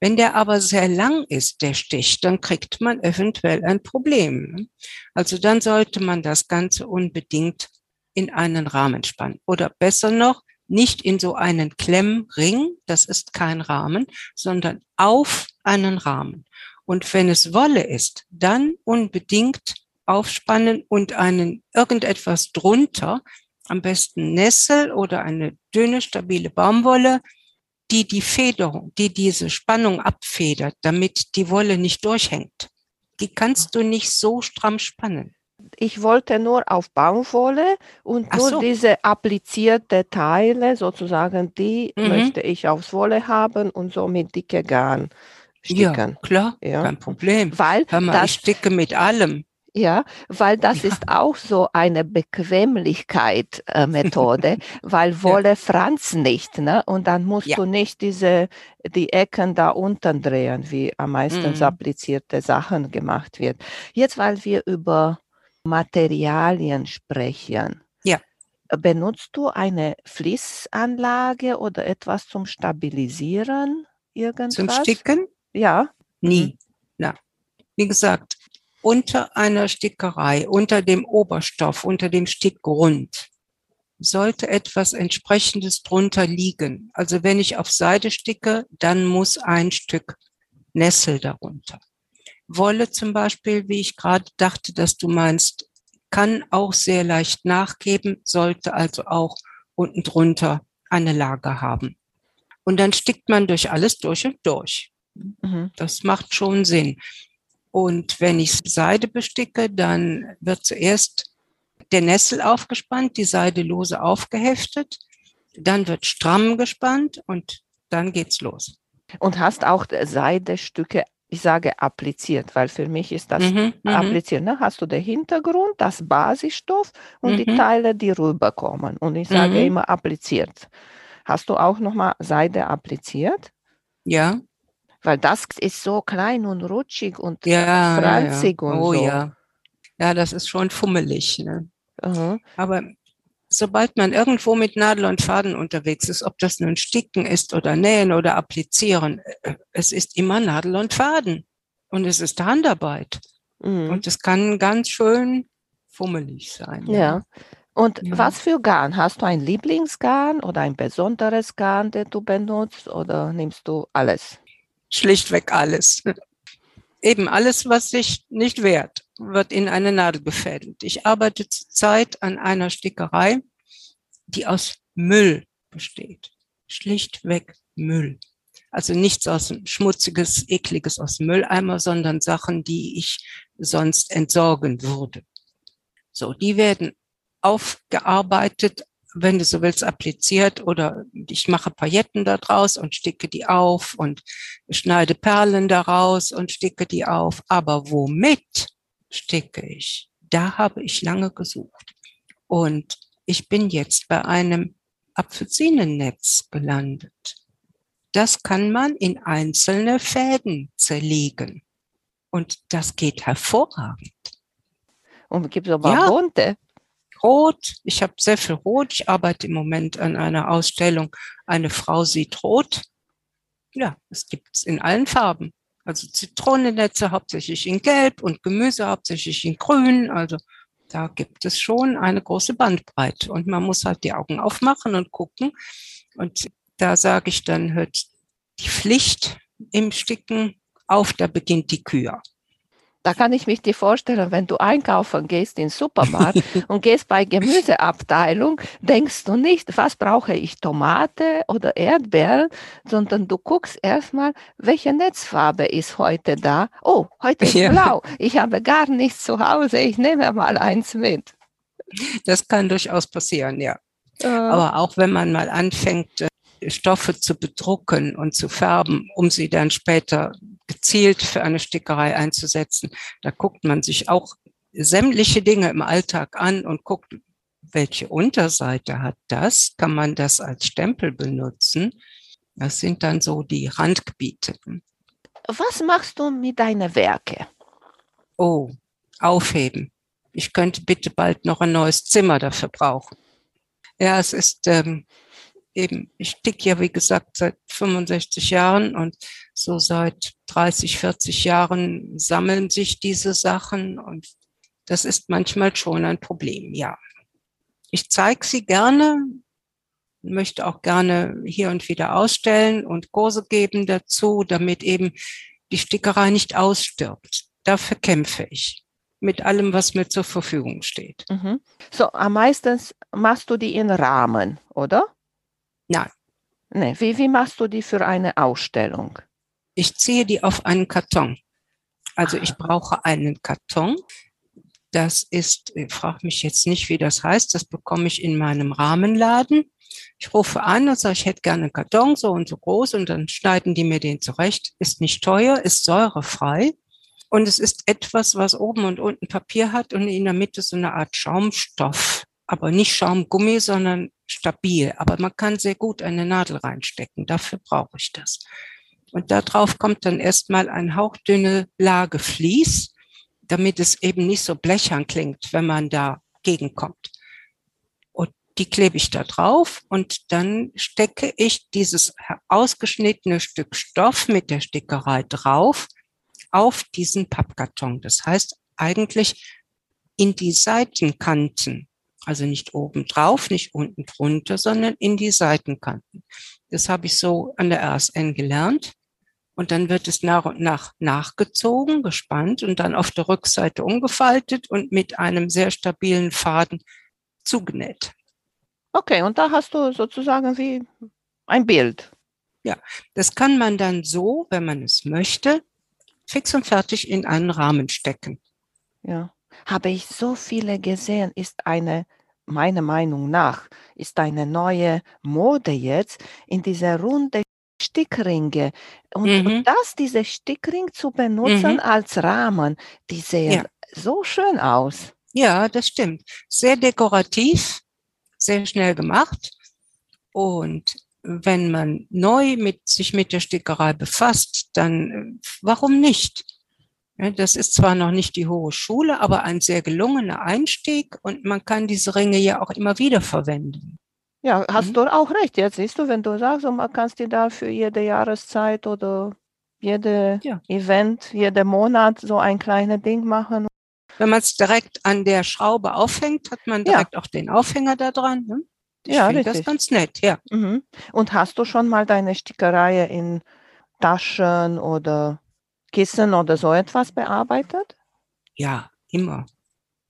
Wenn der aber sehr lang ist, der Stich, dann kriegt man eventuell ein Problem. Also dann sollte man das Ganze unbedingt in einen Rahmen spannen. Oder besser noch, nicht in so einen Klemmring, das ist kein Rahmen, sondern auf einen Rahmen. Und wenn es Wolle ist, dann unbedingt aufspannen und einen irgendetwas drunter, am besten Nessel oder eine dünne, stabile Baumwolle, die die Federung, die diese Spannung abfedert, damit die Wolle nicht durchhängt. Die kannst du nicht so stramm spannen. Ich wollte nur auf Baumwolle und nur so. diese applizierte Teile sozusagen, die mhm. möchte ich aufs Wolle haben und so mit dicke Garn sticken. Ja, klar, ja. kein Problem. Weil mal, das, ich sticke mit allem. Ja, weil das ja. ist auch so eine Bequemlichkeit-Methode, äh, <laughs> weil Wolle ja. franz nicht, ne? Und dann musst ja. du nicht diese, die Ecken da unten drehen, wie am meisten mhm. applizierte Sachen gemacht wird. Jetzt, weil wir über Materialien sprechen. Ja. Benutzt du eine Fließanlage oder etwas zum Stabilisieren? Irgendwas? Zum Sticken? Ja. Nie. Mhm. Na. Wie gesagt, unter einer Stickerei, unter dem Oberstoff, unter dem Stickgrund sollte etwas entsprechendes drunter liegen. Also wenn ich auf Seide sticke, dann muss ein Stück Nessel darunter. Wolle zum Beispiel, wie ich gerade dachte, dass du meinst, kann auch sehr leicht nachgeben, sollte also auch unten drunter eine Lage haben. Und dann stickt man durch alles durch und durch. Mhm. Das macht schon Sinn. Und wenn ich Seide besticke, dann wird zuerst der Nessel aufgespannt, die Seide lose aufgeheftet, dann wird stramm gespannt und dann geht's los. Und hast auch Seidestücke, ich sage appliziert, weil für mich ist das mhm, mhm, appliziert. Ne? Hast du den Hintergrund, das Basisstoff und mhm. die Teile, die rüberkommen. Und ich sage mhm. immer appliziert. Hast du auch nochmal Seide appliziert? Ja. Weil das ist so klein und rutschig und ja, franzig ja, ja. und oh, so. Ja. ja, das ist schon fummelig. Ne? Uh Aber sobald man irgendwo mit Nadel und Faden unterwegs ist, ob das nun Sticken ist oder Nähen oder Applizieren, äh, es ist immer Nadel und Faden. Und es ist Handarbeit. Mhm. Und es kann ganz schön fummelig sein. Ja. ja. Und ja. was für Garn? Hast du ein Lieblingsgarn oder ein besonderes Garn, das du benutzt oder nimmst du alles? Schlichtweg alles. Eben alles, was sich nicht wehrt, wird in eine Nadel gefädelt. Ich arbeite zurzeit an einer Stickerei, die aus Müll besteht. Schlichtweg Müll. Also nichts aus schmutziges, ekliges aus Mülleimer, sondern Sachen, die ich sonst entsorgen würde. So, die werden aufgearbeitet wenn du so willst, appliziert oder ich mache Pailletten daraus und sticke die auf und schneide Perlen daraus und sticke die auf. Aber womit sticke ich? Da habe ich lange gesucht. Und ich bin jetzt bei einem Apfelsinennetz gelandet. Das kann man in einzelne Fäden zerlegen. Und das geht hervorragend. Und gibt es aber ja. bunte. Rot. Ich habe sehr viel Rot. Ich arbeite im Moment an einer Ausstellung. Eine Frau sieht Rot. Ja, es gibt es in allen Farben. Also Zitronennetze hauptsächlich in Gelb und Gemüse hauptsächlich in Grün. Also da gibt es schon eine große Bandbreite. Und man muss halt die Augen aufmachen und gucken. Und da sage ich dann, hört die Pflicht im Sticken auf, da beginnt die Kür. Da kann ich mich dir vorstellen, wenn du einkaufen gehst in den Supermarkt <laughs> und gehst bei Gemüseabteilung, denkst du nicht, was brauche ich, Tomate oder Erdbeeren, sondern du guckst erstmal, welche Netzfarbe ist heute da. Oh, heute ist <laughs> ja. blau. Ich habe gar nichts zu Hause. Ich nehme mal eins mit. Das kann durchaus passieren, ja. Äh. Aber auch wenn man mal anfängt, äh, Stoffe zu bedrucken und zu färben, um sie dann später gezielt für eine Stickerei einzusetzen. Da guckt man sich auch sämtliche Dinge im Alltag an und guckt, welche Unterseite hat das? Kann man das als Stempel benutzen? Das sind dann so die Randgebiete. Was machst du mit deinen Werke? Oh, aufheben. Ich könnte bitte bald noch ein neues Zimmer dafür brauchen. Ja, es ist, ähm, eben, ich sticke ja, wie gesagt, seit 65 Jahren und so seit 30, 40 Jahren sammeln sich diese Sachen und das ist manchmal schon ein Problem, ja. Ich zeige sie gerne, möchte auch gerne hier und wieder ausstellen und Kurse geben dazu, damit eben die Stickerei nicht ausstirbt. Dafür kämpfe ich mit allem, was mir zur Verfügung steht. Mhm. So, am meisten machst du die in Rahmen, oder? Nein. Nee, wie, wie machst du die für eine Ausstellung? Ich ziehe die auf einen Karton. Also ich brauche einen Karton. Das ist, ich frage mich jetzt nicht, wie das heißt, das bekomme ich in meinem Rahmenladen. Ich rufe an und sage, ich hätte gerne einen Karton, so und so groß, und dann schneiden die mir den zurecht. Ist nicht teuer, ist säurefrei. Und es ist etwas, was oben und unten Papier hat und in der Mitte so eine Art Schaumstoff. Aber nicht Schaumgummi, sondern stabil. Aber man kann sehr gut eine Nadel reinstecken. Dafür brauche ich das. Und darauf kommt dann erstmal ein hauchdünne Lage Vlies, damit es eben nicht so blechern klingt, wenn man da gegenkommt. Und die klebe ich da drauf und dann stecke ich dieses ausgeschnittene Stück Stoff mit der Stickerei drauf auf diesen Pappkarton. Das heißt eigentlich in die Seitenkanten, also nicht oben drauf, nicht unten drunter, sondern in die Seitenkanten. Das habe ich so an der RSN gelernt. Und dann wird es nach und nach nachgezogen, gespannt und dann auf der Rückseite umgefaltet und mit einem sehr stabilen Faden zugenäht. Okay, und da hast du sozusagen wie ein Bild. Ja, das kann man dann so, wenn man es möchte, fix und fertig in einen Rahmen stecken. Ja, habe ich so viele gesehen, ist eine, meiner Meinung nach, ist eine neue Mode jetzt in dieser runde Stickringe. Und, mhm. das, diese Stickring zu benutzen mhm. als Rahmen, die sehen ja. so schön aus. Ja, das stimmt. Sehr dekorativ, sehr schnell gemacht. Und wenn man neu mit sich mit der Stickerei befasst, dann äh, warum nicht? Das ist zwar noch nicht die hohe Schule, aber ein sehr gelungener Einstieg und man kann diese Ringe ja auch immer wieder verwenden. Ja, hast mhm. du auch recht. Jetzt siehst du, wenn du sagst, man kannst dir da für jede Jahreszeit oder jede ja. Event, jeden Monat so ein kleines Ding machen. Wenn man es direkt an der Schraube aufhängt, hat man direkt ja. auch den Aufhänger da dran. Ne? Ich ja, finde das ganz nett, ja. Mhm. Und hast du schon mal deine Stickerei in Taschen oder Kissen oder so etwas bearbeitet? Ja, immer.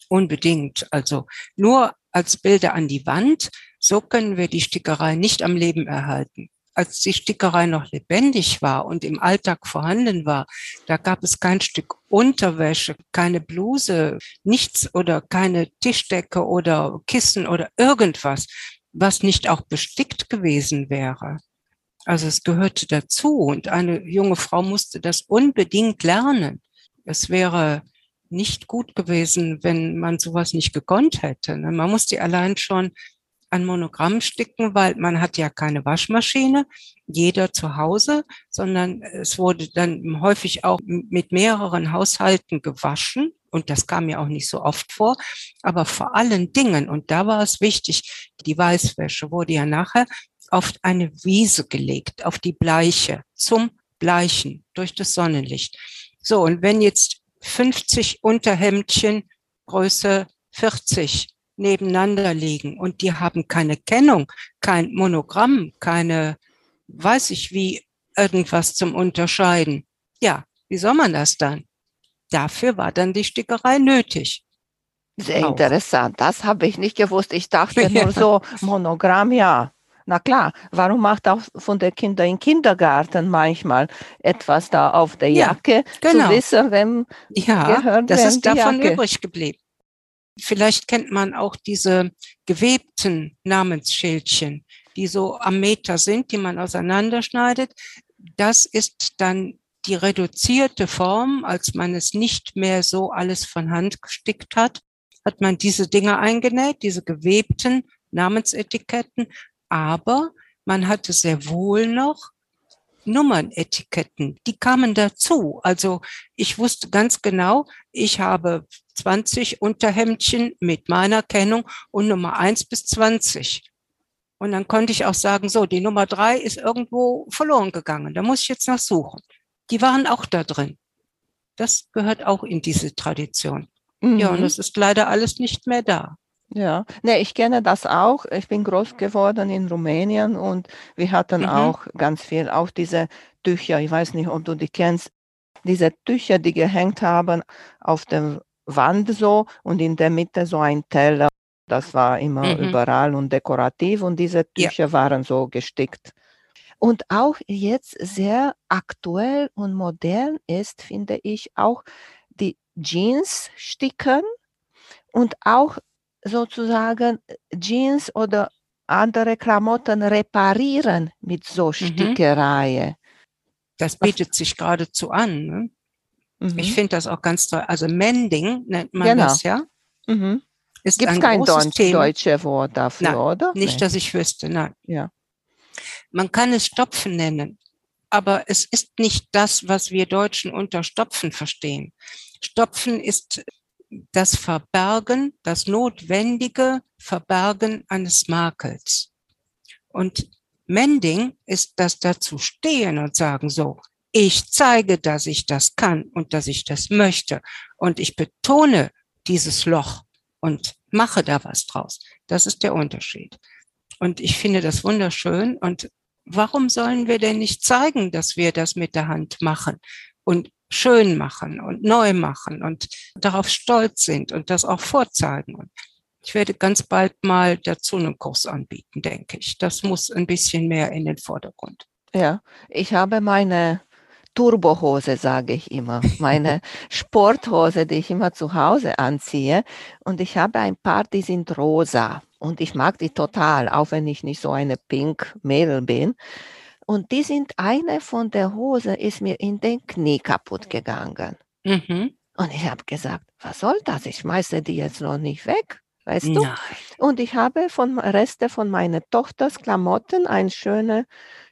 Unbedingt. Also nur als Bilder an die Wand. So können wir die Stickerei nicht am Leben erhalten. Als die Stickerei noch lebendig war und im Alltag vorhanden war, da gab es kein Stück Unterwäsche, keine Bluse, nichts oder keine Tischdecke oder Kissen oder irgendwas, was nicht auch bestickt gewesen wäre. Also es gehörte dazu und eine junge Frau musste das unbedingt lernen. Es wäre nicht gut gewesen, wenn man sowas nicht gekonnt hätte. Ne? Man musste allein schon ein Monogramm sticken, weil man hat ja keine Waschmaschine, jeder zu Hause, sondern es wurde dann häufig auch mit mehreren Haushalten gewaschen. Und das kam ja auch nicht so oft vor. Aber vor allen Dingen, und da war es wichtig, die Weißwäsche wurde ja nachher auf eine Wiese gelegt, auf die Bleiche, zum Bleichen durch das Sonnenlicht. So, und wenn jetzt 50 Unterhemdchen Größe 40 nebeneinander liegen und die haben keine Kennung, kein Monogramm, keine, weiß ich wie, irgendwas zum Unterscheiden. Ja, wie soll man das dann? Dafür war dann die Stickerei nötig. Sehr auch. interessant. Das habe ich nicht gewusst. Ich dachte <laughs> nur so Monogramm, ja. Na klar, warum macht auch von den Kindern im Kindergarten manchmal etwas da auf der Jacke, ja, genau. zu wissen, wem ja, gehört das ist davon Jacke. übrig geblieben. Vielleicht kennt man auch diese gewebten Namensschildchen, die so am Meter sind, die man auseinanderschneidet. Das ist dann die reduzierte Form, als man es nicht mehr so alles von Hand gestickt hat, hat man diese Dinge eingenäht, diese gewebten Namensetiketten aber man hatte sehr wohl noch Nummernetiketten, die kamen dazu. Also ich wusste ganz genau, ich habe 20 Unterhemdchen mit meiner Kennung und Nummer 1 bis 20. Und dann konnte ich auch sagen, so, die Nummer drei ist irgendwo verloren gegangen. Da muss ich jetzt noch suchen. Die waren auch da drin. Das gehört auch in diese Tradition. Mhm. Ja, und das ist leider alles nicht mehr da. Ja, ne, ich kenne das auch. Ich bin groß geworden in Rumänien und wir hatten mhm. auch ganz viel, auch diese Tücher. Ich weiß nicht, ob du die kennst. Diese Tücher, die gehängt haben auf der Wand so und in der Mitte so ein Teller. Das war immer mhm. überall und dekorativ und diese Tücher ja. waren so gestickt. Und auch jetzt sehr aktuell und modern ist, finde ich, auch die Jeans sticken und auch sozusagen Jeans oder andere Klamotten reparieren mit so mhm. Stickerei. Das bietet sich geradezu an. Ne? Mhm. Ich finde das auch ganz toll. Also Mending nennt man genau. das ja. Mhm. Gibt es kein Deutsch, deutsche Wort dafür, nein, oder? Nicht, nee. dass ich wüsste, nein. Ja. Man kann es Stopfen nennen, aber es ist nicht das, was wir Deutschen unter Stopfen verstehen. Stopfen ist das Verbergen, das notwendige Verbergen eines Makels. Und Mending ist das dazu stehen und sagen so, ich zeige, dass ich das kann und dass ich das möchte. Und ich betone dieses Loch und mache da was draus. Das ist der Unterschied. Und ich finde das wunderschön. Und warum sollen wir denn nicht zeigen, dass wir das mit der Hand machen und schön machen und neu machen und darauf stolz sind und das auch vorzeigen? Und ich werde ganz bald mal dazu einen Kurs anbieten, denke ich. Das muss ein bisschen mehr in den Vordergrund. Ja, ich habe meine Turbohose, sage ich immer, meine <laughs> Sporthose, die ich immer zu Hause anziehe. Und ich habe ein paar, die sind rosa. Und ich mag die total, auch wenn ich nicht so eine Pink-Mädel bin. Und die sind, eine von der Hose ist mir in den Knie kaputt gegangen. Mhm. Und ich habe gesagt, was soll das? Ich schmeiße die jetzt noch nicht weg, weißt du? Nein. Und ich habe von Reste von meiner Tochters Klamotten ein schönes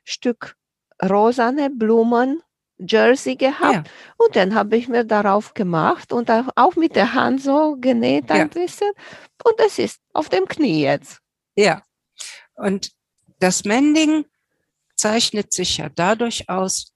Stück rosane Blumen Jersey gehabt ja. und dann habe ich mir darauf gemacht und auch mit der Hand so genäht ein ja. bisschen und es ist auf dem Knie jetzt. Ja, und das Mending zeichnet sich ja dadurch aus,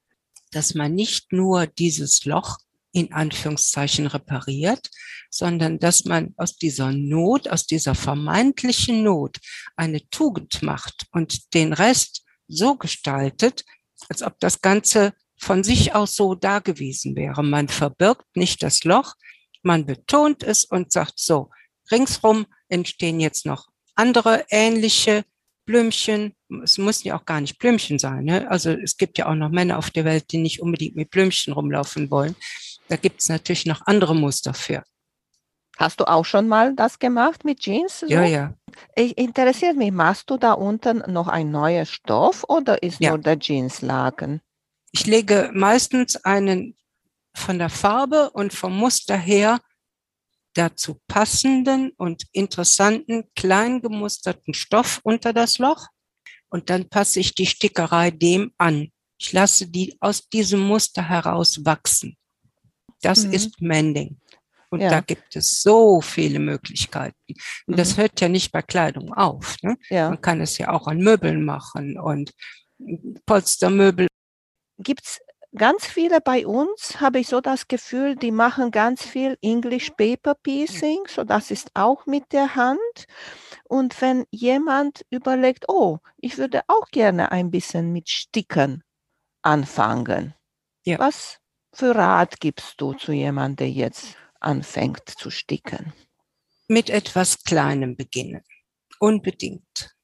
dass man nicht nur dieses Loch in Anführungszeichen repariert, sondern dass man aus dieser Not, aus dieser vermeintlichen Not eine Tugend macht und den Rest so gestaltet, als ob das Ganze von sich aus so da gewesen wäre. Man verbirgt nicht das Loch, man betont es und sagt so, ringsrum entstehen jetzt noch andere ähnliche Blümchen. Es müssen ja auch gar nicht Blümchen sein. Ne? Also es gibt ja auch noch Männer auf der Welt, die nicht unbedingt mit Blümchen rumlaufen wollen. Da gibt es natürlich noch andere Muster für. Hast du auch schon mal das gemacht mit Jeans? So? Ja, ja. Ich interessiert mich, machst du da unten noch ein neuer Stoff oder ist ja. nur der Jeanslaken? Ich lege meistens einen von der Farbe und vom Muster her dazu passenden und interessanten klein gemusterten Stoff unter das Loch und dann passe ich die Stickerei dem an. Ich lasse die aus diesem Muster heraus wachsen. Das mhm. ist Mending. Und ja. da gibt es so viele Möglichkeiten. Und mhm. das hört ja nicht bei Kleidung auf. Ne? Ja. Man kann es ja auch an Möbeln machen und Polstermöbel gibt es ganz viele bei uns, habe ich so das Gefühl, die machen ganz viel English Paper Piecing, so das ist auch mit der Hand. Und wenn jemand überlegt, oh, ich würde auch gerne ein bisschen mit Sticken anfangen, ja. was für Rat gibst du zu jemandem, der jetzt anfängt zu sticken? Mit etwas Kleinem beginnen, unbedingt.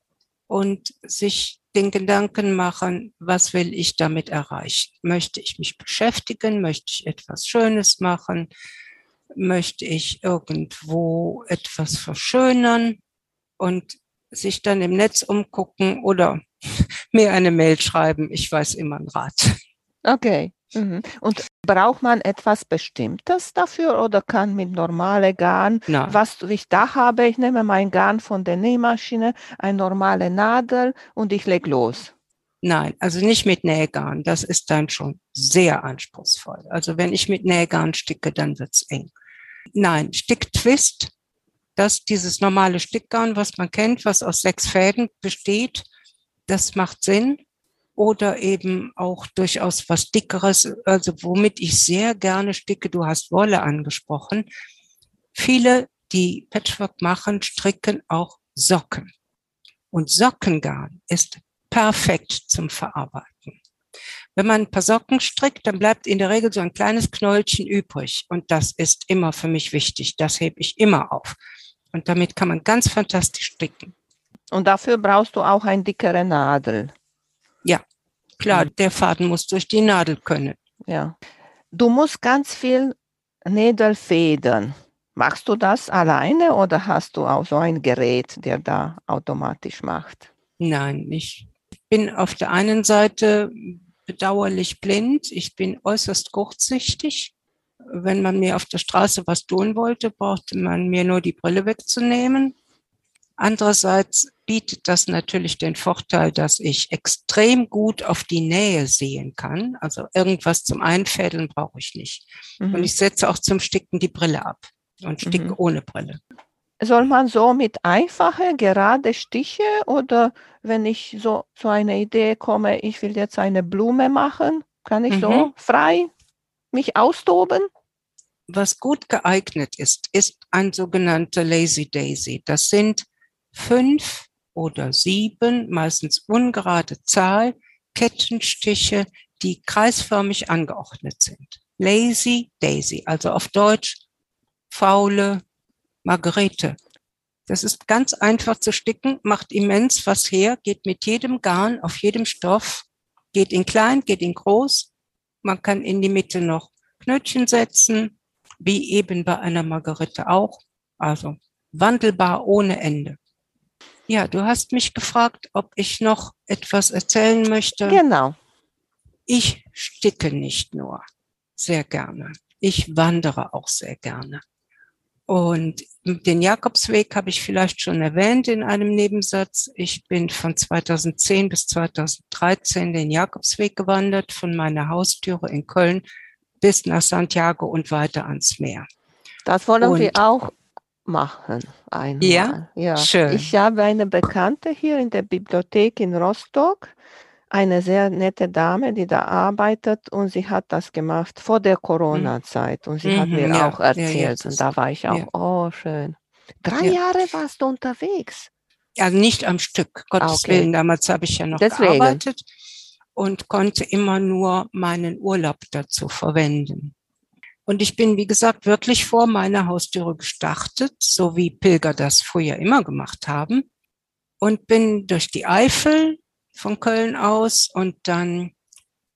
Und sich den Gedanken machen, was will ich damit erreichen? Möchte ich mich beschäftigen? Möchte ich etwas Schönes machen? Möchte ich irgendwo etwas verschönern und sich dann im Netz umgucken oder <laughs> mir eine Mail schreiben? Ich weiß immer einen Rat. Okay. Mhm. Und braucht man etwas Bestimmtes dafür oder kann mit normale Garn, Nein. was ich da habe, ich nehme mein Garn von der Nähmaschine, eine normale Nadel und ich lege los? Nein, also nicht mit Nähgarn. Das ist dann schon sehr anspruchsvoll. Also wenn ich mit Nähgarn sticke, dann wird's eng. Nein, Sticktwist dass dieses normale Stickgarn, was man kennt, was aus sechs Fäden besteht, das macht Sinn. Oder eben auch durchaus was Dickeres, also womit ich sehr gerne sticke. Du hast Wolle angesprochen. Viele, die Patchwork machen, stricken auch Socken. Und Sockengarn ist perfekt zum Verarbeiten. Wenn man ein paar Socken strickt, dann bleibt in der Regel so ein kleines Knäulchen übrig. Und das ist immer für mich wichtig. Das hebe ich immer auf. Und damit kann man ganz fantastisch stricken. Und dafür brauchst du auch eine dickere Nadel. Ja, klar, der Faden muss durch die Nadel können. Ja. Du musst ganz viel Nädel federn. Machst du das alleine oder hast du auch so ein Gerät, der da automatisch macht? Nein, ich bin auf der einen Seite bedauerlich blind. Ich bin äußerst kurzsichtig. Wenn man mir auf der Straße was tun wollte, brauchte man mir nur die Brille wegzunehmen. Andererseits bietet das natürlich den Vorteil, dass ich extrem gut auf die Nähe sehen kann. Also irgendwas zum Einfädeln brauche ich nicht. Mhm. Und ich setze auch zum Sticken die Brille ab und sticke mhm. ohne Brille. Soll man so mit einfache, gerade Stiche oder wenn ich so zu einer Idee komme, ich will jetzt eine Blume machen, kann ich mhm. so frei mich austoben? Was gut geeignet ist, ist ein sogenannter Lazy Daisy. Das sind fünf oder sieben, meistens ungerade Zahl, Kettenstiche, die kreisförmig angeordnet sind. Lazy Daisy, also auf Deutsch faule Margarete. Das ist ganz einfach zu sticken, macht immens was her, geht mit jedem Garn auf jedem Stoff, geht in klein, geht in groß. Man kann in die Mitte noch Knötchen setzen, wie eben bei einer Margarete auch. Also wandelbar ohne Ende. Ja, du hast mich gefragt, ob ich noch etwas erzählen möchte. Genau. Ich sticke nicht nur sehr gerne. Ich wandere auch sehr gerne. Und den Jakobsweg habe ich vielleicht schon erwähnt in einem Nebensatz. Ich bin von 2010 bis 2013 den Jakobsweg gewandert, von meiner Haustüre in Köln bis nach Santiago und weiter ans Meer. Das wollen und, wir auch machen einmal. Ja, ja, schön. Ich habe eine Bekannte hier in der Bibliothek in Rostock, eine sehr nette Dame, die da arbeitet und sie hat das gemacht vor der Corona-Zeit und sie mhm, hat mir ja, auch erzählt ja, und da war ich auch, oh schön. Drei Jahre warst du unterwegs. Ja, nicht am Stück, Gottes okay. Willen. Damals habe ich ja noch Deswegen. gearbeitet und konnte immer nur meinen Urlaub dazu verwenden. Und ich bin, wie gesagt, wirklich vor meiner Haustüre gestartet, so wie Pilger das früher immer gemacht haben. Und bin durch die Eifel von Köln aus und dann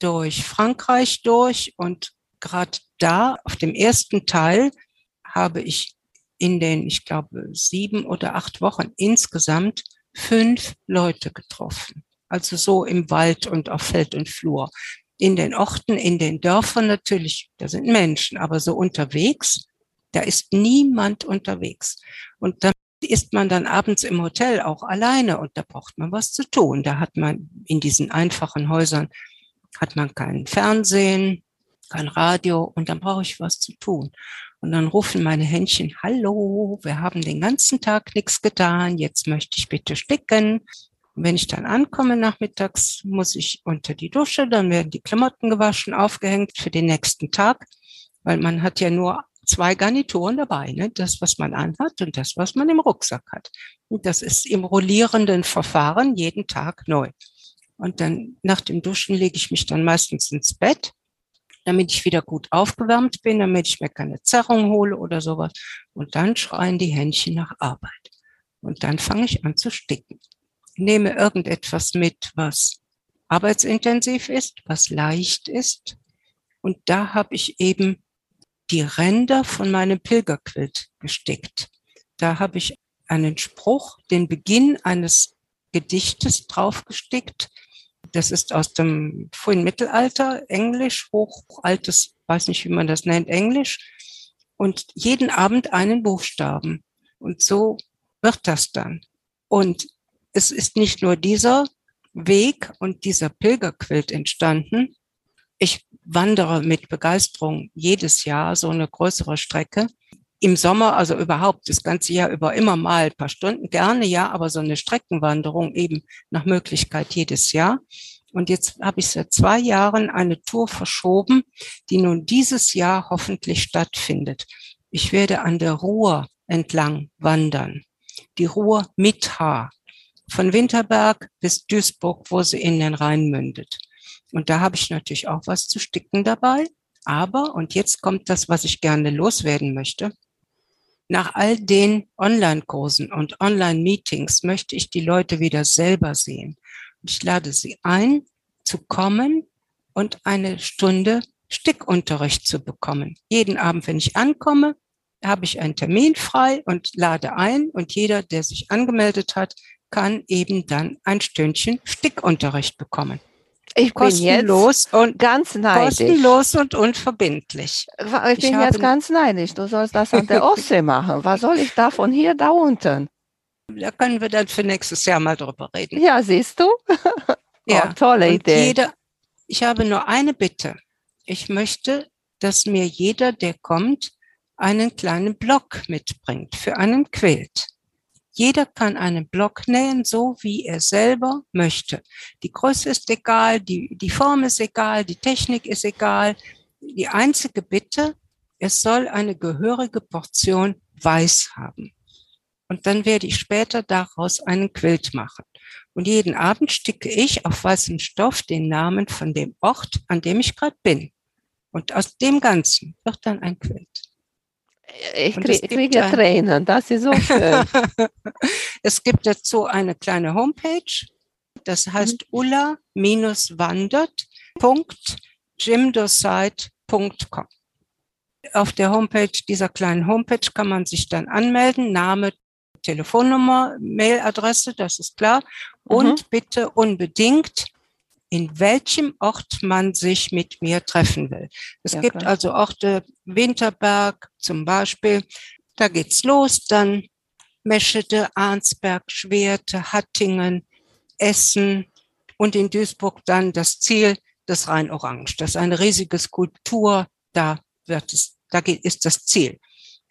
durch Frankreich durch. Und gerade da, auf dem ersten Teil, habe ich in den, ich glaube, sieben oder acht Wochen insgesamt fünf Leute getroffen. Also so im Wald und auf Feld und Flur in den Orten, in den Dörfern natürlich, da sind Menschen, aber so unterwegs, da ist niemand unterwegs. Und da ist man dann abends im Hotel auch alleine und da braucht man was zu tun. Da hat man in diesen einfachen Häusern, hat man kein Fernsehen, kein Radio und dann brauche ich was zu tun. Und dann rufen meine Händchen, hallo, wir haben den ganzen Tag nichts getan, jetzt möchte ich bitte sticken. Und wenn ich dann ankomme nachmittags, muss ich unter die Dusche, dann werden die Klamotten gewaschen, aufgehängt für den nächsten Tag, weil man hat ja nur zwei Garnituren dabei, ne? das, was man anhat und das, was man im Rucksack hat. Und das ist im rollierenden Verfahren jeden Tag neu. Und dann nach dem Duschen lege ich mich dann meistens ins Bett, damit ich wieder gut aufgewärmt bin, damit ich mir keine Zerrung hole oder sowas. Und dann schreien die Händchen nach Arbeit. Und dann fange ich an zu sticken nehme irgendetwas mit, was arbeitsintensiv ist, was leicht ist. Und da habe ich eben die Ränder von meinem Pilgerquilt gestickt. Da habe ich einen Spruch, den Beginn eines Gedichtes draufgestickt. Das ist aus dem frühen Mittelalter, Englisch, hochaltes, weiß nicht, wie man das nennt, Englisch. Und jeden Abend einen Buchstaben. Und so wird das dann. Und es ist nicht nur dieser Weg und dieser Pilgerquilt entstanden. Ich wandere mit Begeisterung jedes Jahr so eine größere Strecke. im Sommer, also überhaupt das ganze Jahr über immer mal ein paar Stunden, gerne ja, aber so eine Streckenwanderung eben nach Möglichkeit jedes Jahr. Und jetzt habe ich seit zwei Jahren eine Tour verschoben, die nun dieses Jahr hoffentlich stattfindet. Ich werde an der Ruhr entlang wandern. Die Ruhr mit H. Von Winterberg bis Duisburg, wo sie in den Rhein mündet. Und da habe ich natürlich auch was zu sticken dabei. Aber, und jetzt kommt das, was ich gerne loswerden möchte, nach all den Online-Kursen und Online-Meetings möchte ich die Leute wieder selber sehen. Ich lade sie ein, zu kommen und eine Stunde Stickunterricht zu bekommen. Jeden Abend, wenn ich ankomme, habe ich einen Termin frei und lade ein und jeder, der sich angemeldet hat, kann eben dann ein Stündchen Stickunterricht bekommen. Ich bin jetzt und ganz neidisch. Kostenlos und unverbindlich. Ich bin ich jetzt ganz neidisch. Du sollst das an der <laughs> Ostsee machen. Was soll ich da von hier da unten? Da können wir dann für nächstes Jahr mal drüber reden. Ja, siehst du? ja, oh, tolle Idee. Jeder, ich habe nur eine Bitte. Ich möchte, dass mir jeder, der kommt, einen kleinen Block mitbringt für einen Quilt. Jeder kann einen Block nähen, so wie er selber möchte. Die Größe ist egal, die, die Form ist egal, die Technik ist egal. Die einzige Bitte, es soll eine gehörige Portion Weiß haben. Und dann werde ich später daraus einen Quilt machen. Und jeden Abend sticke ich auf weißem Stoff den Namen von dem Ort, an dem ich gerade bin. Und aus dem Ganzen wird dann ein Quilt. Ich kriege krieg ja Tränen, das ist so schön. <laughs> es gibt dazu eine kleine Homepage, das heißt mhm. ulla-wandert.jimdosite.com. Auf der Homepage dieser kleinen Homepage kann man sich dann anmelden, Name, Telefonnummer, Mailadresse, das ist klar. Und mhm. bitte unbedingt in welchem Ort man sich mit mir treffen will. Es ja, gibt klar. also Orte, Winterberg zum Beispiel, da geht's los, dann Meschede, Arnsberg, Schwerte, Hattingen, Essen und in Duisburg dann das Ziel des Rhein-Orange. Das ist eine riesige Skulptur, da wird es, da geht, ist das Ziel.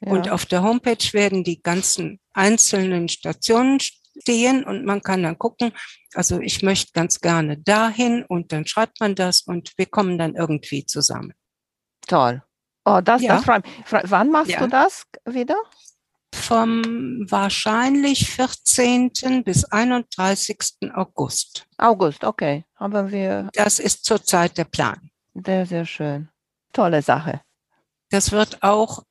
Ja. Und auf der Homepage werden die ganzen einzelnen Stationen stehen und man kann dann gucken, also ich möchte ganz gerne dahin und dann schreibt man das und wir kommen dann irgendwie zusammen. Toll. Oh, das, ja. das freut mich. Wann machst ja. du das wieder? Vom wahrscheinlich 14. bis 31. August. August, okay. Haben wir. Das ist zurzeit der Plan. Sehr, sehr schön. Tolle Sache. Das wird auch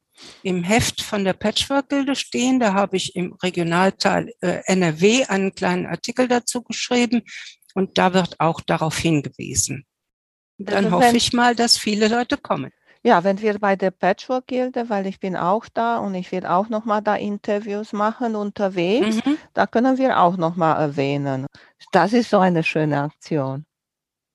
im Heft von der Patchwork-Gilde stehen. Da habe ich im Regionalteil äh, NRW einen kleinen Artikel dazu geschrieben und da wird auch darauf hingewiesen. Dann also hoffe ich mal, dass viele Leute kommen. Ja, wenn wir bei der Patchwork-Gilde, weil ich bin auch da und ich will auch nochmal da Interviews machen unterwegs, mhm. da können wir auch nochmal erwähnen. Das ist so eine schöne Aktion.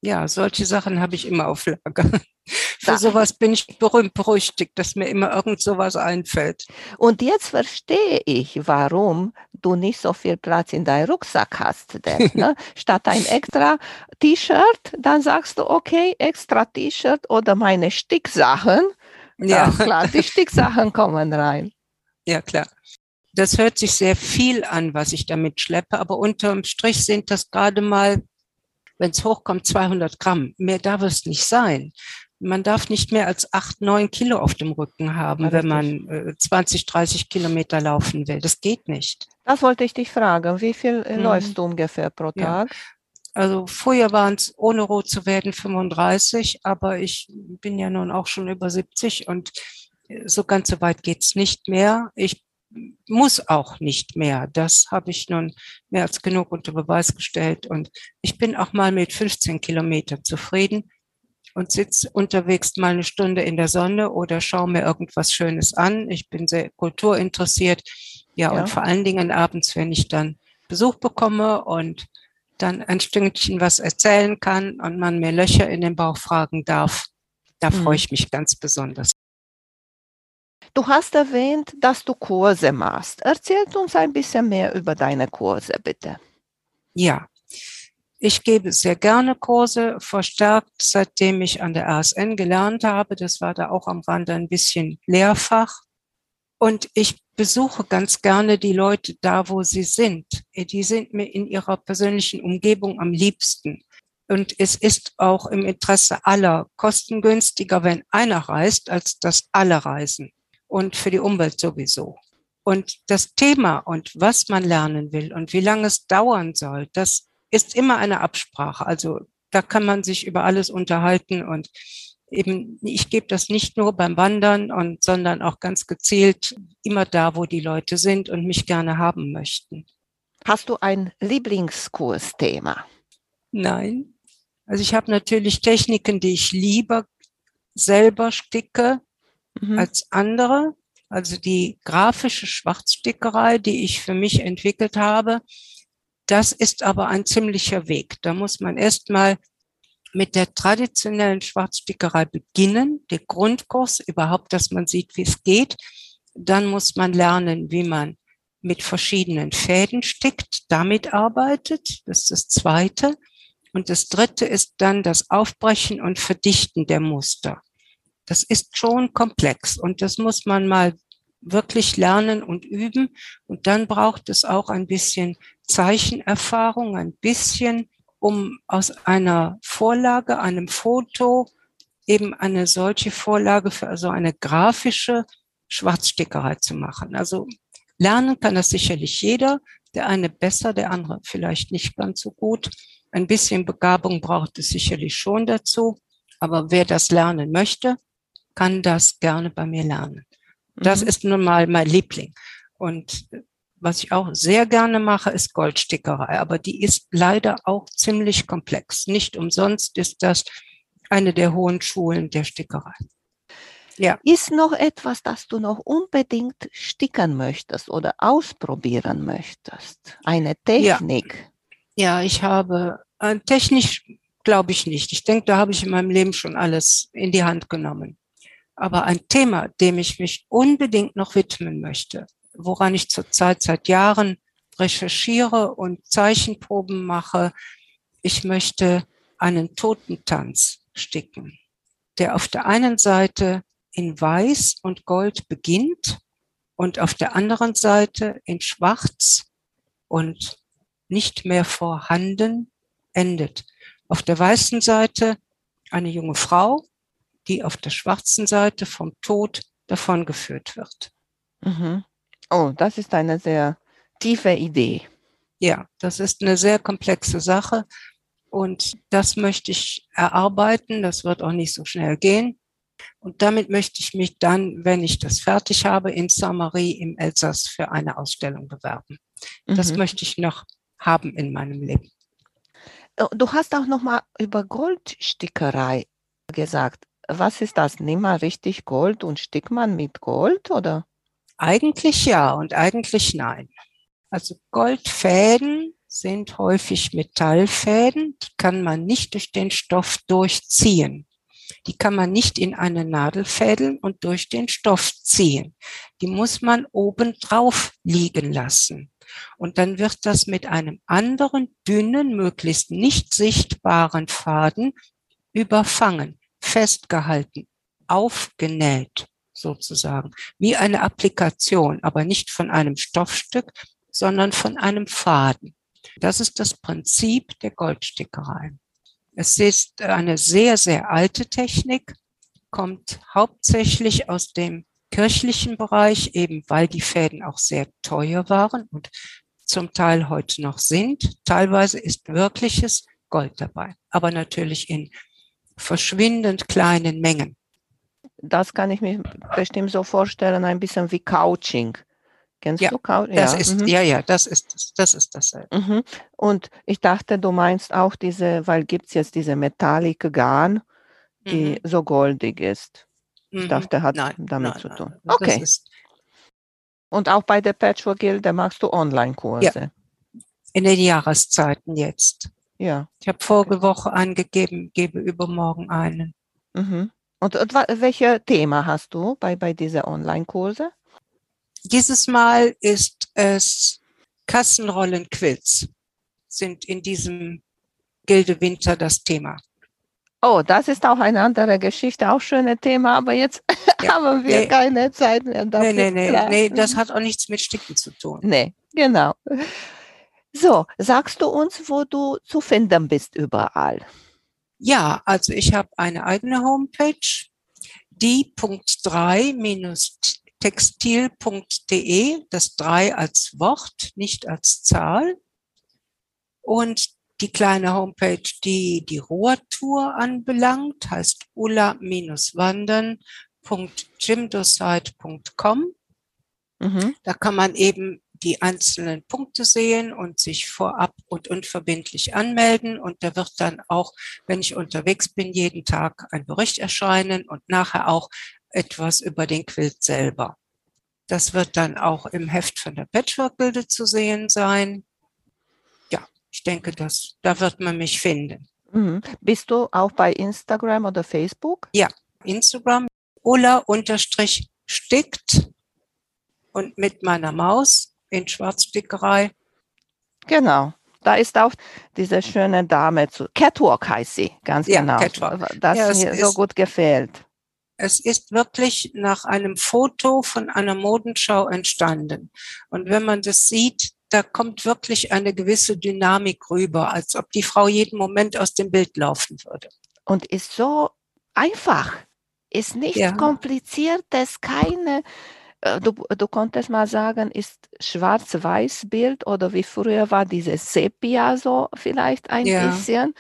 Ja, solche Sachen habe ich immer auf Lager. <laughs> Für sowas bin ich berühmt berüchtigt, dass mir immer irgend sowas einfällt. Und jetzt verstehe ich, warum du nicht so viel Platz in deinem Rucksack hast. Denn, <laughs> ne? Statt ein extra T-Shirt, dann sagst du, okay, extra T-Shirt oder meine Sticksachen. Ja, klar, die Sticksachen kommen rein. Ja, klar. Das hört sich sehr viel an, was ich damit schleppe, aber unterm Strich sind das gerade mal, wenn es hochkommt, 200 Gramm. Mehr darf es nicht sein man darf nicht mehr als acht, neun Kilo auf dem Rücken haben, ja, wenn man äh, 20, 30 Kilometer laufen will. Das geht nicht. Das wollte ich dich fragen. Wie viel äh, mhm. läufst du ungefähr pro Tag? Ja. Also früher waren es, ohne rot zu werden, 35, aber ich bin ja nun auch schon über 70 und äh, so ganz so weit geht's nicht mehr. Ich muss auch nicht mehr. Das habe ich nun mehr als genug unter Beweis gestellt. Und ich bin auch mal mit 15 Kilometern zufrieden und sitze unterwegs mal eine Stunde in der Sonne oder schaue mir irgendwas Schönes an. Ich bin sehr kulturinteressiert. Ja, ja, und vor allen Dingen abends, wenn ich dann Besuch bekomme und dann ein Stündchen was erzählen kann und man mir Löcher in den Bauch fragen darf, da mhm. freue ich mich ganz besonders. Du hast erwähnt, dass du Kurse machst. Erzähl uns ein bisschen mehr über deine Kurse, bitte. Ja, ich gebe sehr gerne Kurse, verstärkt, seitdem ich an der ASN gelernt habe. Das war da auch am Rande ein bisschen Lehrfach. Und ich besuche ganz gerne die Leute da, wo sie sind. Die sind mir in ihrer persönlichen Umgebung am liebsten. Und es ist auch im Interesse aller kostengünstiger, wenn einer reist, als dass alle reisen. Und für die Umwelt sowieso. Und das Thema und was man lernen will und wie lange es dauern soll, das ist immer eine Absprache. Also da kann man sich über alles unterhalten und eben, ich gebe das nicht nur beim Wandern und, sondern auch ganz gezielt immer da, wo die Leute sind und mich gerne haben möchten. Hast du ein Lieblingskursthema? Nein. Also ich habe natürlich Techniken, die ich lieber selber sticke mhm. als andere. Also die grafische Schwarzstickerei, die ich für mich entwickelt habe, das ist aber ein ziemlicher Weg. Da muss man erstmal mit der traditionellen Schwarzstickerei beginnen, der Grundkurs überhaupt, dass man sieht, wie es geht. Dann muss man lernen, wie man mit verschiedenen Fäden stickt, damit arbeitet. Das ist das Zweite. Und das Dritte ist dann das Aufbrechen und Verdichten der Muster. Das ist schon komplex und das muss man mal wirklich lernen und üben. Und dann braucht es auch ein bisschen Zeichenerfahrung, ein bisschen um aus einer Vorlage, einem Foto, eben eine solche Vorlage für also eine grafische Schwarzstickerei zu machen. Also lernen kann das sicherlich jeder, der eine besser, der andere vielleicht nicht ganz so gut. Ein bisschen Begabung braucht es sicherlich schon dazu, aber wer das lernen möchte, kann das gerne bei mir lernen. Das mhm. ist nun mal mein Liebling. Und was ich auch sehr gerne mache, ist Goldstickerei, aber die ist leider auch ziemlich komplex. Nicht umsonst ist das eine der hohen Schulen der Stickerei. Ja. Ist noch etwas, das du noch unbedingt stickern möchtest oder ausprobieren möchtest? Eine Technik? Ja, ja ich habe äh, technisch glaube ich nicht. Ich denke, da habe ich in meinem Leben schon alles in die Hand genommen. Aber ein Thema, dem ich mich unbedingt noch widmen möchte, woran ich zurzeit seit Jahren recherchiere und Zeichenproben mache. Ich möchte einen Totentanz sticken, der auf der einen Seite in Weiß und Gold beginnt und auf der anderen Seite in Schwarz und nicht mehr vorhanden endet. Auf der weißen Seite eine junge Frau, die auf der schwarzen Seite vom Tod davongeführt wird. Mhm. Oh, das ist eine sehr tiefe Idee. Ja, das ist eine sehr komplexe Sache und das möchte ich erarbeiten. Das wird auch nicht so schnell gehen. Und damit möchte ich mich dann, wenn ich das fertig habe, in Saint-Marie im Elsass für eine Ausstellung bewerben. Mhm. Das möchte ich noch haben in meinem Leben. Oh, du hast auch noch mal über Goldstickerei gesagt. Was ist das? Nimm mal richtig Gold und stick man mit Gold, oder? Eigentlich ja und eigentlich nein. Also Goldfäden sind häufig Metallfäden, die kann man nicht durch den Stoff durchziehen. Die kann man nicht in eine Nadel fädeln und durch den Stoff ziehen. Die muss man oben drauf liegen lassen. Und dann wird das mit einem anderen, dünnen, möglichst nicht sichtbaren Faden überfangen, festgehalten, aufgenäht sozusagen, wie eine Applikation, aber nicht von einem Stoffstück, sondern von einem Faden. Das ist das Prinzip der Goldstickerei. Es ist eine sehr, sehr alte Technik, kommt hauptsächlich aus dem kirchlichen Bereich, eben weil die Fäden auch sehr teuer waren und zum Teil heute noch sind. Teilweise ist wirkliches Gold dabei, aber natürlich in verschwindend kleinen Mengen das kann ich mir bestimmt so vorstellen, ein bisschen wie Couching. Kennst ja, du Couching? Das ja. Ist, mhm. ja, ja, das ist das ist dasselbe. Mhm. Und ich dachte, du meinst auch diese, weil gibt es jetzt diese metallic Garn, die mhm. so goldig ist. Ich mhm. dachte, hat nein, damit nein, zu tun. Nein, okay. Und auch bei der Patchwork Gilde machst du Online-Kurse? Ja. In den Jahreszeiten jetzt. Ja. Ich habe vorige Woche angegeben, gebe übermorgen einen. Mhm. Und, und welches Thema hast du bei, bei dieser Online-Kurse? Dieses Mal ist es Kassenrollen-Quilts sind in diesem Gilde Winter das Thema. Oh, das ist auch eine andere Geschichte, auch schönes Thema, aber jetzt <laughs> ja. haben wir nee. keine Zeit mehr dafür. Nee, nee, nee, nee, das hat auch nichts mit Sticken zu tun. Nee, genau. So, sagst du uns, wo du zu finden bist überall? Ja, also ich habe eine eigene Homepage, die.3-textil.de, das 3 als Wort, nicht als Zahl. Und die kleine Homepage, die die Ruhrtour anbelangt, heißt ulla-wandern.jimdosite.com. Mhm. Da kann man eben die einzelnen Punkte sehen und sich vorab und unverbindlich anmelden. Und da wird dann auch, wenn ich unterwegs bin, jeden Tag ein Bericht erscheinen und nachher auch etwas über den Quilt selber. Das wird dann auch im Heft von der Patchwork-Bilde zu sehen sein ich denke, dass, da wird man mich finden. Mhm. Bist du auch bei Instagram oder Facebook? Ja, Instagram, Ulla-stickt und mit meiner Maus in Schwarzstickerei. Genau. Da ist auch diese schöne Dame zu. Catwalk heißt sie, ganz ja, genau. Catwalk. Das ja, mir so gut gefällt. Es ist wirklich nach einem Foto von einer Modenschau entstanden. Und wenn man das sieht, da kommt wirklich eine gewisse Dynamik rüber, als ob die Frau jeden Moment aus dem Bild laufen würde. Und ist so einfach, ist nicht ja. kompliziert, ist keine, du, du konntest mal sagen, ist schwarz-weiß Bild oder wie früher war dieses Sepia so vielleicht ein ja. bisschen.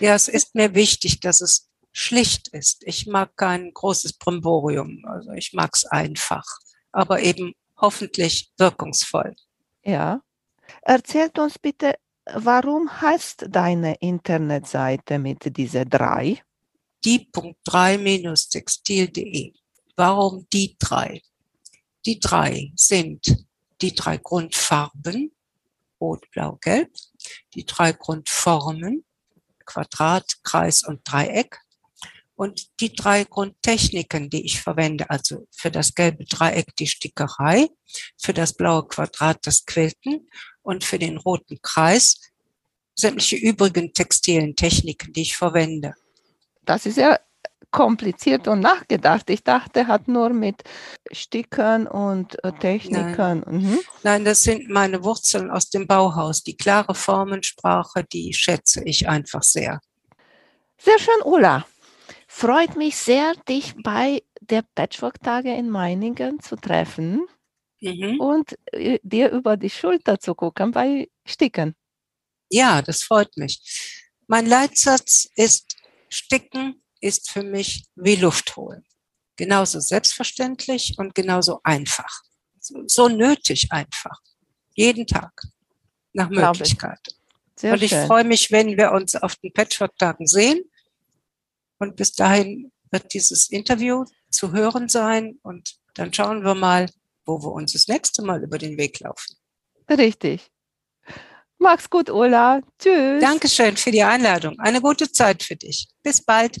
Ja, es ist mir wichtig, dass es schlicht ist. Ich mag kein großes Brimborium, also ich mag es einfach, aber eben hoffentlich wirkungsvoll. Ja. Erzählt uns bitte, warum heißt deine Internetseite mit dieser drei? Die.3-textil.de. Warum die drei? Die drei sind die drei Grundfarben, Rot, Blau, Gelb, die drei Grundformen, Quadrat, Kreis und Dreieck und die drei Grundtechniken, die ich verwende, also für das gelbe Dreieck die Stickerei, für das blaue Quadrat das Quilten und für den roten Kreis sämtliche übrigen textilen Techniken, die ich verwende. Das ist ja kompliziert und nachgedacht. Ich dachte, hat nur mit Stickern und äh, Technikern. Nein. Mhm. Nein, das sind meine Wurzeln aus dem Bauhaus. Die klare Formensprache, die schätze ich einfach sehr. Sehr schön, Ulla. Freut mich sehr, dich bei der Patchwork-Tage in Meiningen zu treffen mhm. und äh, dir über die Schulter zu gucken bei Sticken. Ja, das freut mich. Mein Leitsatz ist, Sticken ist für mich wie Luft holen. Genauso selbstverständlich und genauso einfach. So, so nötig einfach. Jeden Tag. Nach Möglichkeit. Sehr und ich schön. freue mich, wenn wir uns auf den Patchwork-Tagen sehen und bis dahin wird dieses Interview zu hören sein und dann schauen wir mal, wo wir uns das nächste Mal über den Weg laufen. Richtig. Mach's gut, Ola. Tschüss. Dankeschön für die Einladung. Eine gute Zeit für dich. Bis bald.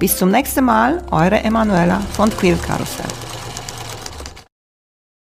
Bis zum nächsten Mal, eure Emanuela von Quiltkarussell.